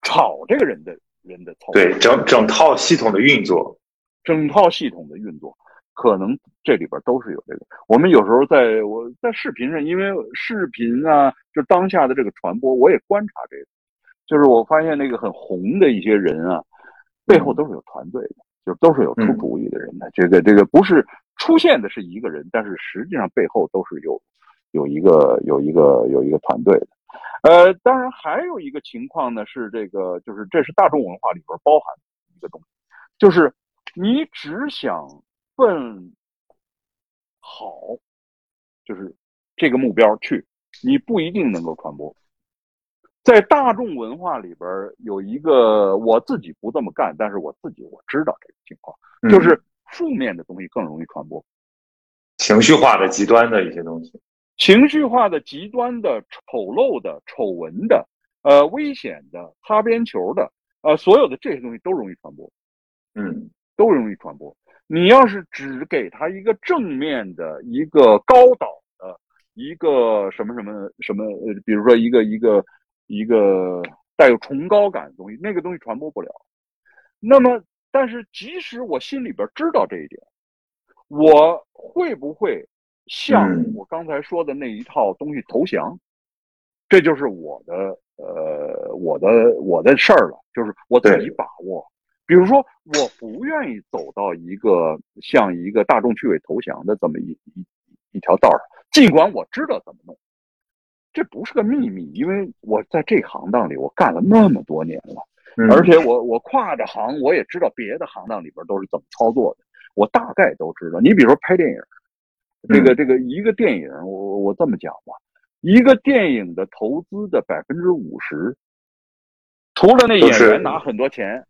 炒这个人的人的操作，对整整套系统的运作，整套系统的运作，可能这里边都是有这个。我们有时候在我在视频上，因为视频啊，就当下的这个传播，我也观察这个，就是我发现那个很红的一些人啊，背后都是有团队的，就都是有出主意的人的。这个这个不是。出现的是一个人，但是实际上背后都是有有一个有一个有一个团队的。呃，当然还有一个情况呢，是这个就是这是大众文化里边包含的一个东西，就是你只想奔好，就是这个目标去，你不一定能够传播。在大众文化里边有一个我自己不这么干，但是我自己我知道这个情况，就是。负面的东西更容易传播，情绪化的、极端的一些东西，情绪化的、极端的、丑陋的、丑闻的、呃危险的、擦边球的，呃，所有的这些东西都容易传播，嗯，都容易传播。你要是只给他一个正面的、一个高导的、一个什么什么什么，呃，比如说一个一个一个带有崇高感的东西，那个东西传播不了。那么。但是，即使我心里边知道这一点，我会不会向我刚才说的那一套东西投降？这就是我的呃我的我的事儿了，就是我自己把握。比如说，我不愿意走到一个向一个大众趣味投降的这么一一一条道上，尽管我知道怎么弄，这不是个秘密，因为我在这行当里我干了那么多年了，而且我我跨着行，我也知道别的行当里边都是怎么操作的，我大概都知道。你比如说拍电影，这个这个一个电影，我我这么讲吧，一个电影的投资的百分之五十，除了那演员拿很多钱。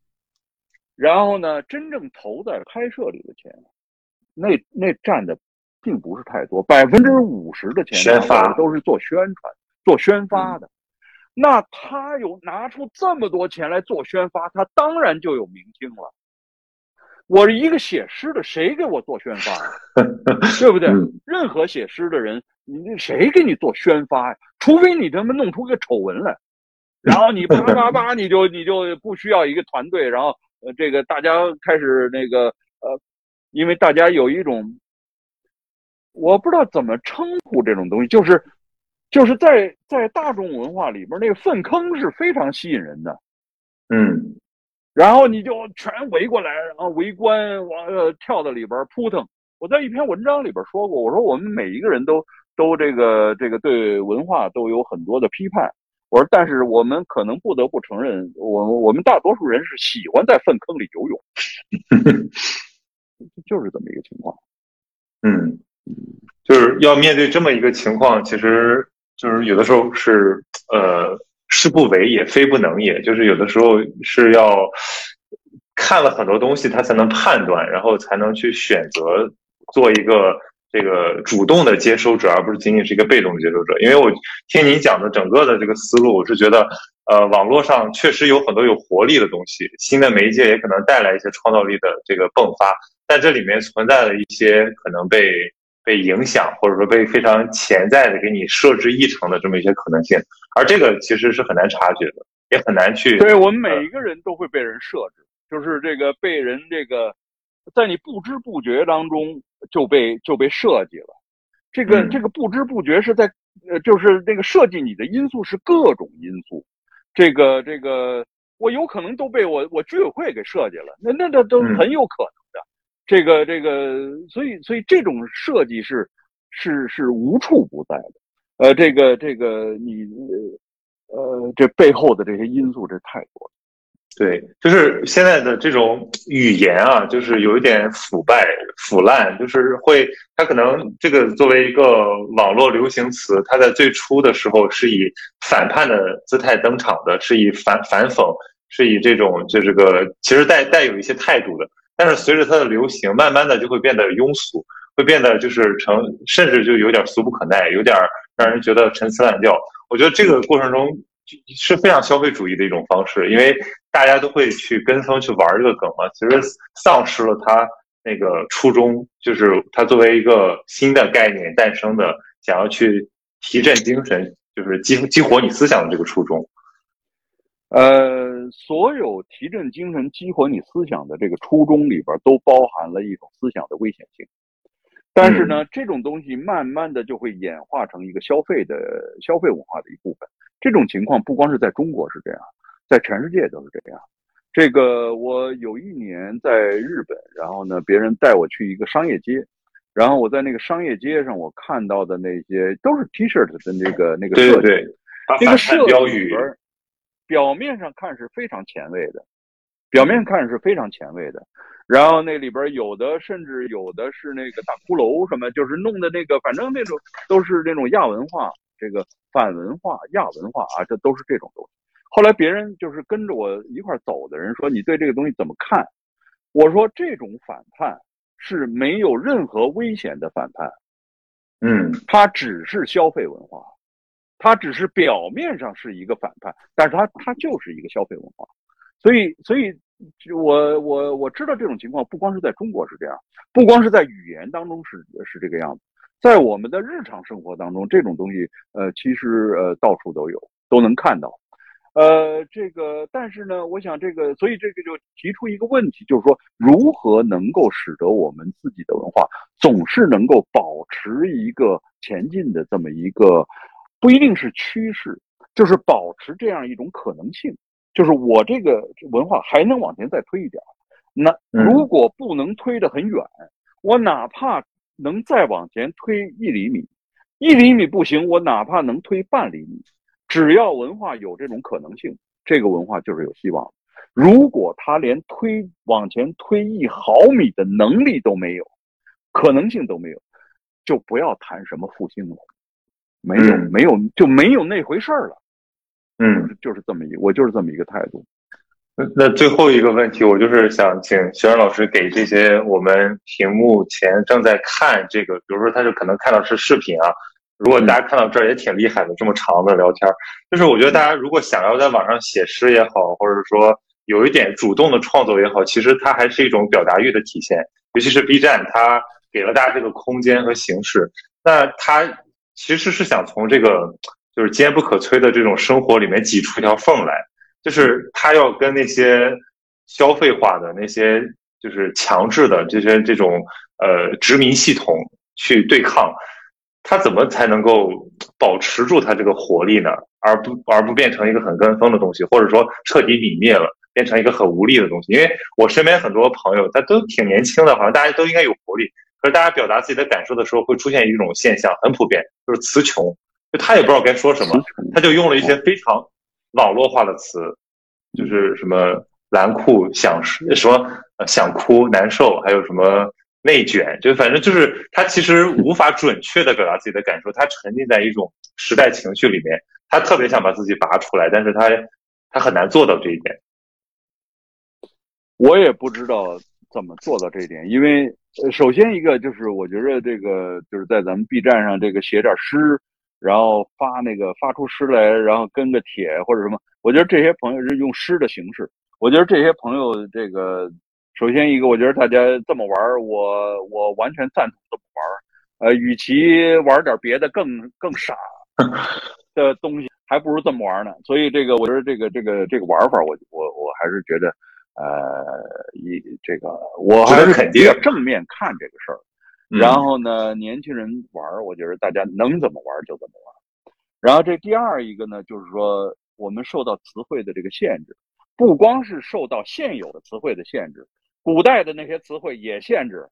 然后呢，真正投在拍摄里的钱，那那占的并不是太多，百分之五十的钱宣发都是做宣传、做宣发的。那他有拿出这么多钱来做宣发，他当然就有明星了。我是一个写诗的，谁给我做宣发呀？<laughs> 对不对？任何写诗的人，你谁给你做宣发呀？除非你他妈弄出个丑闻来，然后你啪啪啪，你就你就不需要一个团队，然后。呃，这个大家开始那个呃，因为大家有一种，我不知道怎么称呼这种东西，就是就是在在大众文化里边，那个粪坑是非常吸引人的，嗯，然后你就全围过来，然后围观，往呃跳到里边扑腾。我在一篇文章里边说过，我说我们每一个人都都这个这个对文化都有很多的批判。我说，但是我们可能不得不承认，我我们大多数人是喜欢在粪坑里游泳，<laughs> 就是这么一个情况。嗯，就是要面对这么一个情况，其实就是有的时候是呃，是不为也，非不能也，就是有的时候是要看了很多东西，他才能判断，然后才能去选择做一个。这个主动的接收者，而不是仅仅是一个被动的接收者。因为我听你讲的整个的这个思路，我是觉得，呃，网络上确实有很多有活力的东西，新的媒介也可能带来一些创造力的这个迸发，但这里面存在了一些可能被被影响，或者说被非常潜在的给你设置议程的这么一些可能性，而这个其实是很难察觉的，也很难去。对我们每一个人都会被人设置，就是这个被人这个。在你不知不觉当中就被就被设计了，这个这个不知不觉是在呃，就是那个设计你的因素是各种因素，这个这个我有可能都被我我居委会给设计了，那那那都很有可能的，这个这个，所以所以这种设计是是是无处不在的，呃，这个这个你呃这背后的这些因素这太多了。对，就是现在的这种语言啊，就是有一点腐败、腐烂，就是会，它可能这个作为一个网络流行词，它在最初的时候是以反叛的姿态登场的，是以反反讽，是以这种就这个其实带带有一些态度的，但是随着它的流行，慢慢的就会变得庸俗，会变得就是成，甚至就有点俗不可耐，有点让人觉得陈词滥调。我觉得这个过程中。是非常消费主义的一种方式，因为大家都会去跟风去玩这个梗嘛，其实丧失了它那个初衷，就是它作为一个新的概念诞生的，想要去提振精神，就是激激活你思想的这个初衷。呃，所有提振精神、激活你思想的这个初衷里边，都包含了一种思想的危险性。但是呢，这种东西慢慢的就会演化成一个消费的消费文化的一部分。这种情况不光是在中国是这样，在全世界都是这样。这个我有一年在日本，然后呢，别人带我去一个商业街，然后我在那个商业街上，我看到的那些都是 T 恤的那个那个设计，那个设计表面上看是非常前卫的，表面看是非常前卫的。然后那里边有的甚至有的是那个大骷髅什么，就是弄的那个，反正那种都是那种亚文化。这个反文化、亚文化啊，这都是这种东西。后来别人就是跟着我一块走的人说：“你对这个东西怎么看？”我说：“这种反叛是没有任何危险的反叛，嗯，它只是消费文化，它只是表面上是一个反叛，但是它它就是一个消费文化。所以，所以，我我我知道这种情况不光是在中国是这样，不光是在语言当中是是这个样子。”在我们的日常生活当中，这种东西，呃，其实呃到处都有，都能看到。呃，这个，但是呢，我想这个，所以这个就提出一个问题，就是说，如何能够使得我们自己的文化总是能够保持一个前进的这么一个，不一定是趋势，就是保持这样一种可能性，就是我这个文化还能往前再推一点。那如果不能推得很远，我哪怕能再往前推一厘米，一厘米不行，我哪怕能推半厘米，只要文化有这种可能性，这个文化就是有希望。如果他连推往前推一毫米的能力都没有，可能性都没有，就不要谈什么复兴了，没有没有就没有那回事儿了。嗯，就是这么一，我就是这么一个态度。那最后一个问题，我就是想请学生老师给这些我们屏幕前正在看这个，比如说他是可能看到是视频啊，如果大家看到这儿也挺厉害的，这么长的聊天，就是我觉得大家如果想要在网上写诗也好，或者说有一点主动的创作也好，其实它还是一种表达欲的体现，尤其是 B 站，它给了大家这个空间和形式，那它其实是想从这个就是坚不可摧的这种生活里面挤出一条缝来。就是他要跟那些消费化的那些，就是强制的这些这种呃殖民系统去对抗，他怎么才能够保持住他这个活力呢？而不而不变成一个很跟风的东西，或者说彻底泯灭了，变成一个很无力的东西？因为我身边很多朋友，他都挺年轻的，好像大家都应该有活力，可是大家表达自己的感受的时候，会出现一种现象，很普遍，就是词穷，就他也不知道该说什么，他就用了一些非常。网络化的词，就是什么蓝裤想什么想哭难受，还有什么内卷，就反正就是他其实无法准确的表达自己的感受，他沉浸在一种时代情绪里面，他特别想把自己拔出来，但是他他很难做到这一点。我也不知道怎么做到这一点，因为首先一个就是我觉得这个就是在咱们 B 站上这个写点诗。然后发那个发出诗来，然后跟个帖或者什么，我觉得这些朋友是用诗的形式。我觉得这些朋友，这个首先一个，我觉得大家这么玩我我完全赞同这么玩呃，与其玩点别的更更傻 <laughs> 的东西，还不如这么玩呢。所以这个，我觉得这个这个这个玩法，我我我还是觉得，呃，一这个我还是比较正面看这个事儿。然后呢，年轻人玩，我觉得大家能怎么玩就怎么玩。然后这第二一个呢，就是说我们受到词汇的这个限制，不光是受到现有的词汇的限制，古代的那些词汇也限制。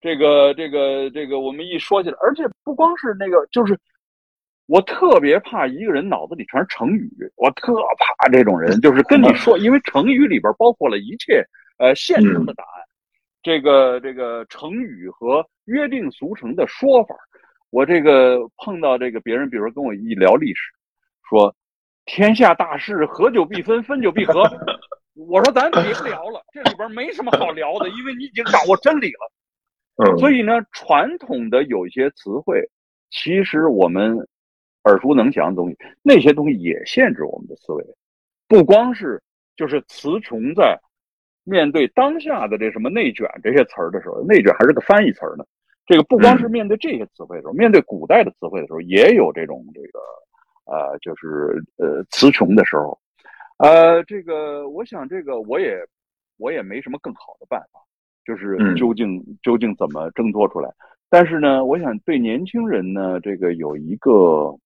这个这个这个，我们一说起来，而且不光是那个，就是我特别怕一个人脑子里全是成语，我特怕这种人，就是跟你说，因为成语里边包括了一切呃现成的答案。这个这个成语和约定俗成的说法，我这个碰到这个别人，比如跟我一聊历史，说天下大事，合久必分，分久必合。我说咱别聊了，这里边没什么好聊的，因为你已经掌握真理了。嗯，所以呢，传统的有一些词汇，其实我们耳熟能详的东西，那些东西也限制我们的思维，不光是就是词穷在。面对当下的这什么内卷这些词儿的时候，内卷还是个翻译词儿呢。这个不光是面对这些词汇的时候，面对古代的词汇的时候，也有这种这个呃，就是呃词穷的时候。呃，这个我想，这个我也我也没什么更好的办法，就是究竟究竟怎么挣脱出来。但是呢，我想对年轻人呢，这个有一个。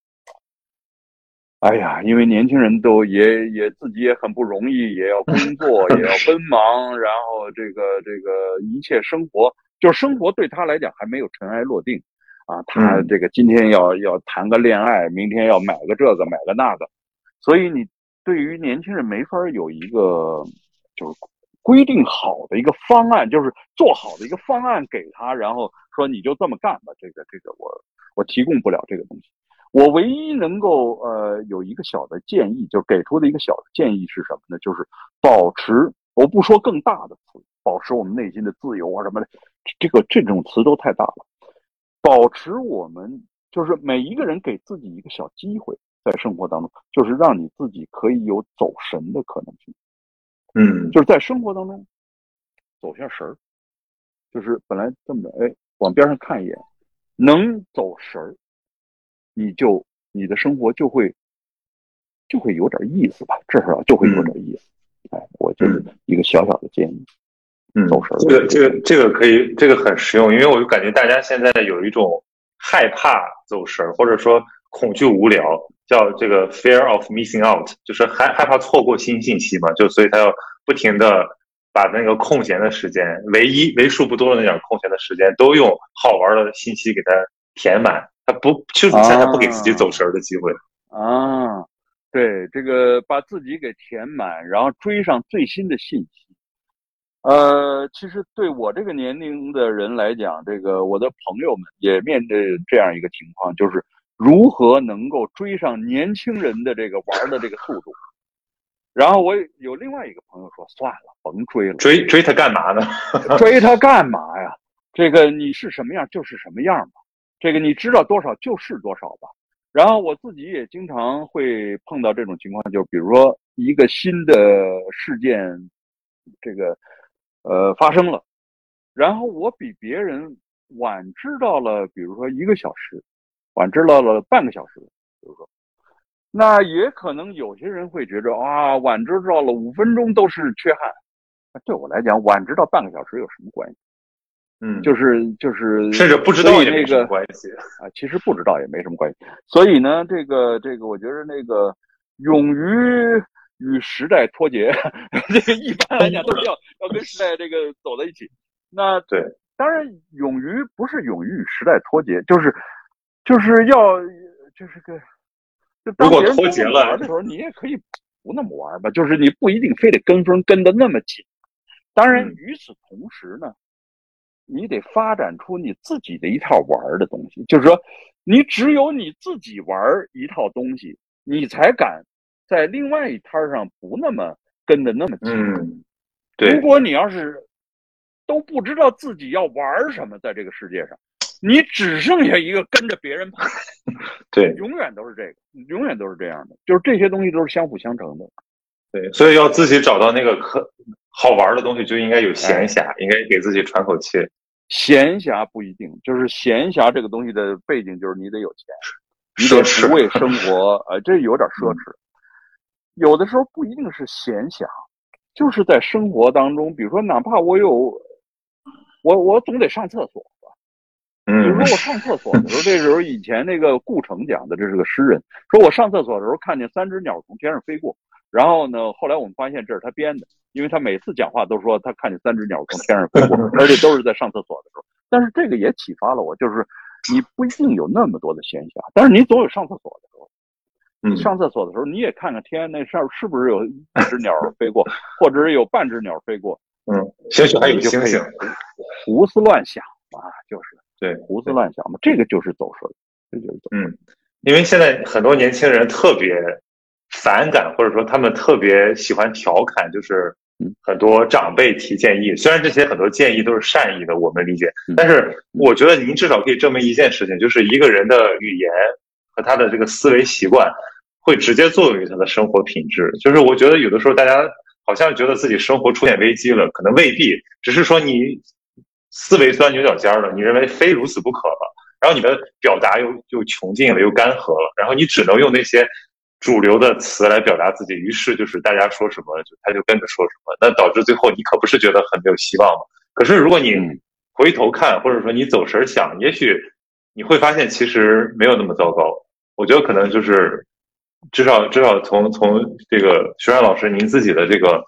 哎呀，因为年轻人都也也自己也很不容易，也要工作，<laughs> 也要奔忙，然后这个这个一切生活，就是生活对他来讲还没有尘埃落定，啊，他这个今天要要谈个恋爱，明天要买个这个买个那个，所以你对于年轻人没法有一个就是规定好的一个方案，就是做好的一个方案给他，然后说你就这么干吧，这个这个我我提供不了这个东西。我唯一能够呃有一个小的建议，就给出的一个小的建议是什么呢？就是保持，我不说更大的词，保持我们内心的自由啊什么的，这个这种词都太大了。保持我们就是每一个人给自己一个小机会，在生活当中，就是让你自己可以有走神的可能性。嗯，就是在生活当中走下神儿，就是本来这么着，哎，往边上看一眼，能走神儿。你就你的生活就会就会有点意思吧，至少就会有点意思。哎，我就是一个小小的建议。嗯，走神。这个这个这个可以，这个很实用，因为我就感觉大家现在有一种害怕走神，或者说恐惧无聊，叫这个 fear of missing out，就是害害怕错过新信息嘛，就所以他要不停的把那个空闲的时间，唯一为数不多的那点空闲的时间，都用好玩的信息给它填满，他不就是恰恰不给自己走神儿的机会啊。对，这个把自己给填满，然后追上最新的信息。呃，其实对我这个年龄的人来讲，这个我的朋友们也面对这样一个情况，就是如何能够追上年轻人的这个玩的这个速度。然后我有另外一个朋友说：“算了，甭追了，追追他干嘛呢？<laughs> 追他干嘛呀？这个你是什么样就是什么样吧，这个你知道多少就是多少吧。”然后我自己也经常会碰到这种情况，就比如说一个新的事件，这个。呃，发生了，然后我比别人晚知道了，比如说一个小时，晚知道了半个小时，比如说，那也可能有些人会觉着啊，晚知道了五分钟都是缺憾。对我来讲，晚知道半个小时有什么关系？嗯，就是就是，甚至不知道也没什么关系啊。其实不知道也没什么关系。所以呢，这个这个，我觉得那个勇于。与时代脱节，<laughs> 这个一般来讲都是要要跟时代这个走在一起。那对，当然勇于不是勇于与时代脱节，就是就是要就是个，就当别人不玩的时候，你也可以不那么玩吧。就是你不一定非得跟风跟的那么紧。当然，与此同时呢，你得发展出你自己的一套玩的东西。就是说，你只有你自己玩一套东西，你才敢。在另外一摊上不那么跟的那么紧，对。如果你要是都不知道自己要玩什么，在这个世界上，你只剩下一个跟着别人跑，<laughs> 对，永远都是这个，永远都是这样的，就是这些东西都是相辅相成的，对。所以要自己找到那个可好玩的东西，就应该有闲暇，应该给自己喘口气。闲暇不一定，就是闲暇这个东西的背景就是你得有钱，你得不为生活，呃，这有点奢侈。有的时候不一定是闲暇，就是在生活当中，比如说，哪怕我有，我我总得上厕所吧。嗯。比如说我上厕所的时候，<laughs> 这时候以前那个顾城讲的，这是个诗人，说我上厕所的时候看见三只鸟从天上飞过，然后呢，后来我们发现这是他编的，因为他每次讲话都说他看见三只鸟从天上飞过，<laughs> 而且都是在上厕所的时候。但是这个也启发了我，就是你不一定有那么多的闲暇，但是你总有上厕所的时候。你上厕所的时候，你也看看天，那上是不是有一只鸟飞过，<laughs> 或者是有半只鸟飞过？嗯，兴许还有星星。胡思乱想啊，就是对，胡思乱想嘛，这个就是走神，这就是走。嗯，因为现在很多年轻人特别反感，或者说他们特别喜欢调侃，就是很多长辈提建议，虽然这些很多建议都是善意的，我们理解，但是我觉得您至少可以证明一件事情，就是一个人的语言和他的这个思维习惯。会直接作用于他的生活品质。就是我觉得有的时候大家好像觉得自己生活出现危机了，可能未必，只是说你思维钻牛角尖了，你认为非如此不可了，然后你的表达又又穷尽了，又干涸了，然后你只能用那些主流的词来表达自己，于是就是大家说什么就他就跟着说什么，那导致最后你可不是觉得很没有希望吗？可是如果你回头看，或者说你走神想，也许你会发现其实没有那么糟糕。我觉得可能就是。至少，至少从从这个徐冉老师您自己的这个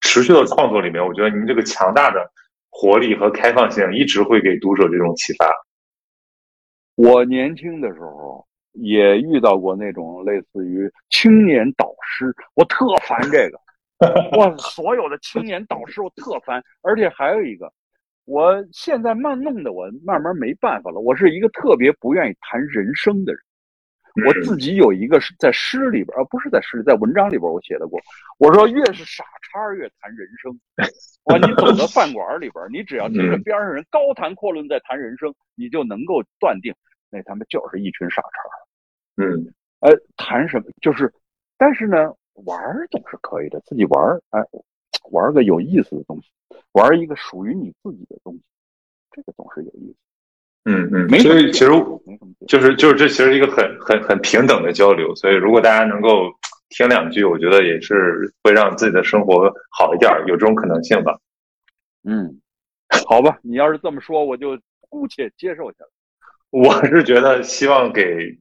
持续的创作里面，我觉得您这个强大的活力和开放性一直会给读者这种启发。我年轻的时候也遇到过那种类似于青年导师，我特烦这个。<laughs> 我所有的青年导师我特烦，而且还有一个，我现在慢弄的我慢慢没办法了。我是一个特别不愿意谈人生的人。我自己有一个是在诗里边，而不是在诗里，在文章里边我写的过。我说越是傻叉越谈人生。哇，你走到饭馆里边，你只要听着边上人高谈阔论在谈人生，你就能够断定那他们就是一群傻叉。嗯，呃，谈什么就是，但是呢，玩总是可以的，自己玩哎，玩个有意思的东西，玩一个属于你自己的东西，这个总是有意思。嗯嗯，所以其实就是就是这其实一个很很很平等的交流，所以如果大家能够听两句，我觉得也是会让自己的生活好一点，有这种可能性吧。嗯，好吧，你要是这么说，我就姑且接受下来。<laughs> 我是觉得希望给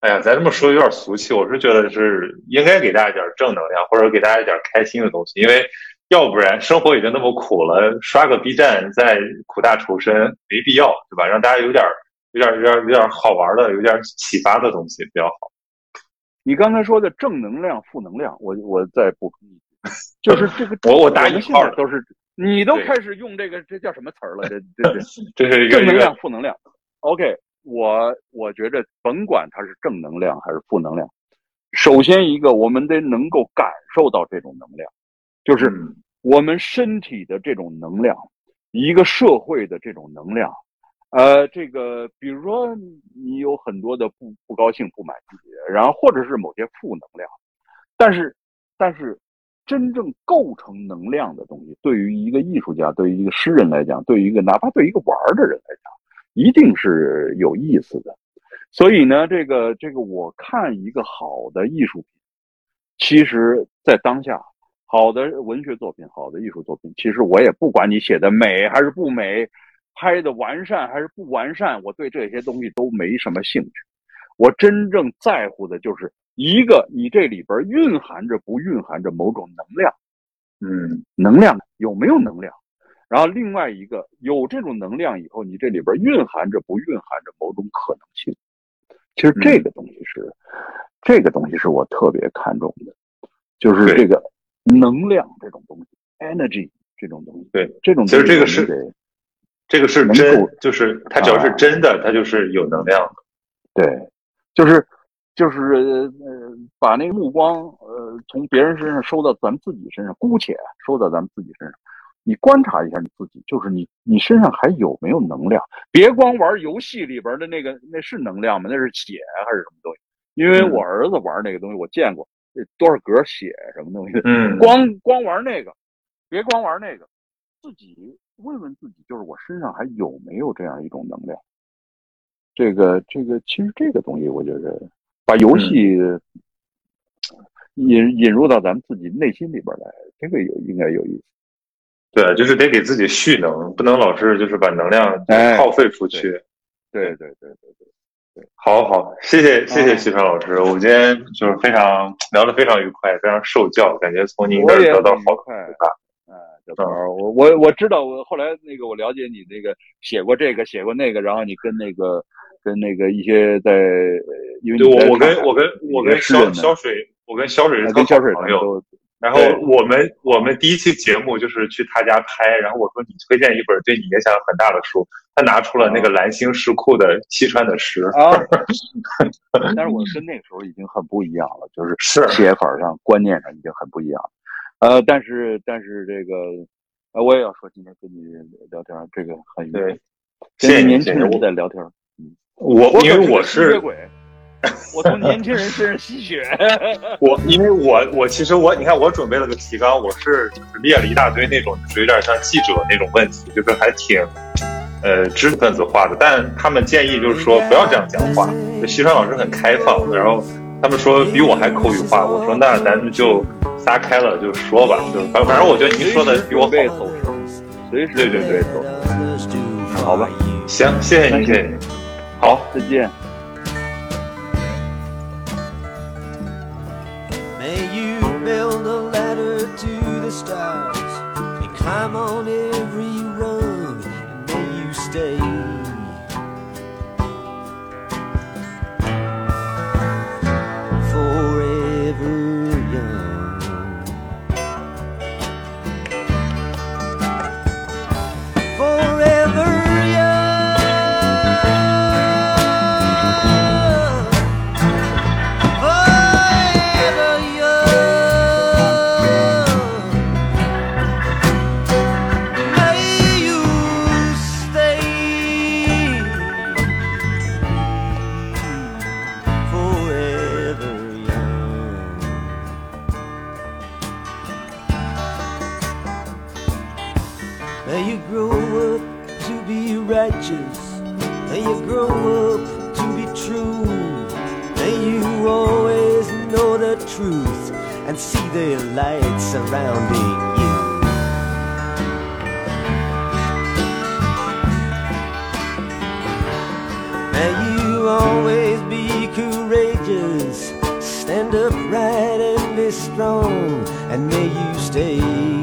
哎呀，咱这么说有点俗气，我是觉得是应该给大家一点正能量，或者给大家一点开心的东西，因为要不然生活已经那么苦了，刷个 B 站再苦大仇深没必要，对吧？让大家有点有点有点有点好玩的，有点启发的东西比较好。你刚才说的正能量、负能量，我我再补充一句，就是这个 <laughs> 我我打一号都是你都开始用这个这叫什么词儿了？这这 <laughs> 这是正能量、负能量。OK。我我觉着，甭管它是正能量还是负能量，首先一个，我们得能够感受到这种能量，就是我们身体的这种能量，一个社会的这种能量。呃，这个比如说你有很多的不不高兴、不满意，然后或者是某些负能量，但是但是真正构成能量的东西，对于一个艺术家、对于一个诗人来讲，对于一个哪怕对于一个玩的人来讲。一定是有意思的，所以呢，这个这个，我看一个好的艺术品，其实，在当下，好的文学作品、好的艺术作品，其实我也不管你写的美还是不美，拍的完善还是不完善，我对这些东西都没什么兴趣。我真正在乎的就是一个，你这里边蕴含着不蕴含着某种能量，嗯，能量有没有能量？然后另外一个有这种能量以后，你这里边蕴含着不蕴含着某种可能性？其实这个东西是，这个东西是我特别看重的，就是这个能量这种东西，energy 这种东西。对，这种其实这个是，这个是真，就是它只要是真的，它就是有能量的。对，就是就是呃，把那个目光呃从别人身上收到咱们自己身上，姑且收到咱们自己身上。你观察一下你自己，就是你，你身上还有没有能量？别光玩游戏里边的那个，那是能量吗？那是血还是什么东西？因为我儿子玩那个东西，我见过，这多少格血什么东西？嗯，光光玩那个，别光玩那个，自己问问自己，就是我身上还有没有这样一种能量？这个，这个，其实这个东西，我觉得把游戏引引入到咱们自己内心里边来，这个有应该有意思。对，就是得给自己蓄能，不能老是就是把能量耗费出去。对对对对对对，好好，谢谢谢谢西川老师，我们今天就是非常聊得非常愉快，非常受教，感觉从您这儿得到好快啊！我我我知道，我后来那个我了解你那个写过这个写过那个，然后你跟那个跟那个一些在，因为我我跟我跟我跟肖肖水，我跟肖水是跟肖水朋友。然后我们我们第一期节目就是去他家拍，然后我说你推荐一本对你影响很大的书，他拿出了那个蓝星石库的西川的诗啊，<laughs> 但是我跟那个时候已经很不一样了，就是是。写法上观念上已经很不一样了，呃，但是但是这个呃我也要说今天跟你聊天这个很愉快，跟年轻人在聊天，嗯，我因为我是。<laughs> 我从年轻人身上吸血。<laughs> 我因为我我其实我你看我准备了个提纲，我是就是列了一大堆那种就是有点像记者那种问题，就是还挺呃知识分子化的。但他们建议就是说不要这样讲话。西川老师很开放，然后他们说比我还口语化。我说那咱们就撒开了就说吧，就反反正我觉得您说的比我好。随时对对对，好吧，行，谢谢您，谢谢您，好，再见。I'm on every surrounding you. May you always be courageous. Stand upright and be strong, and may you stay.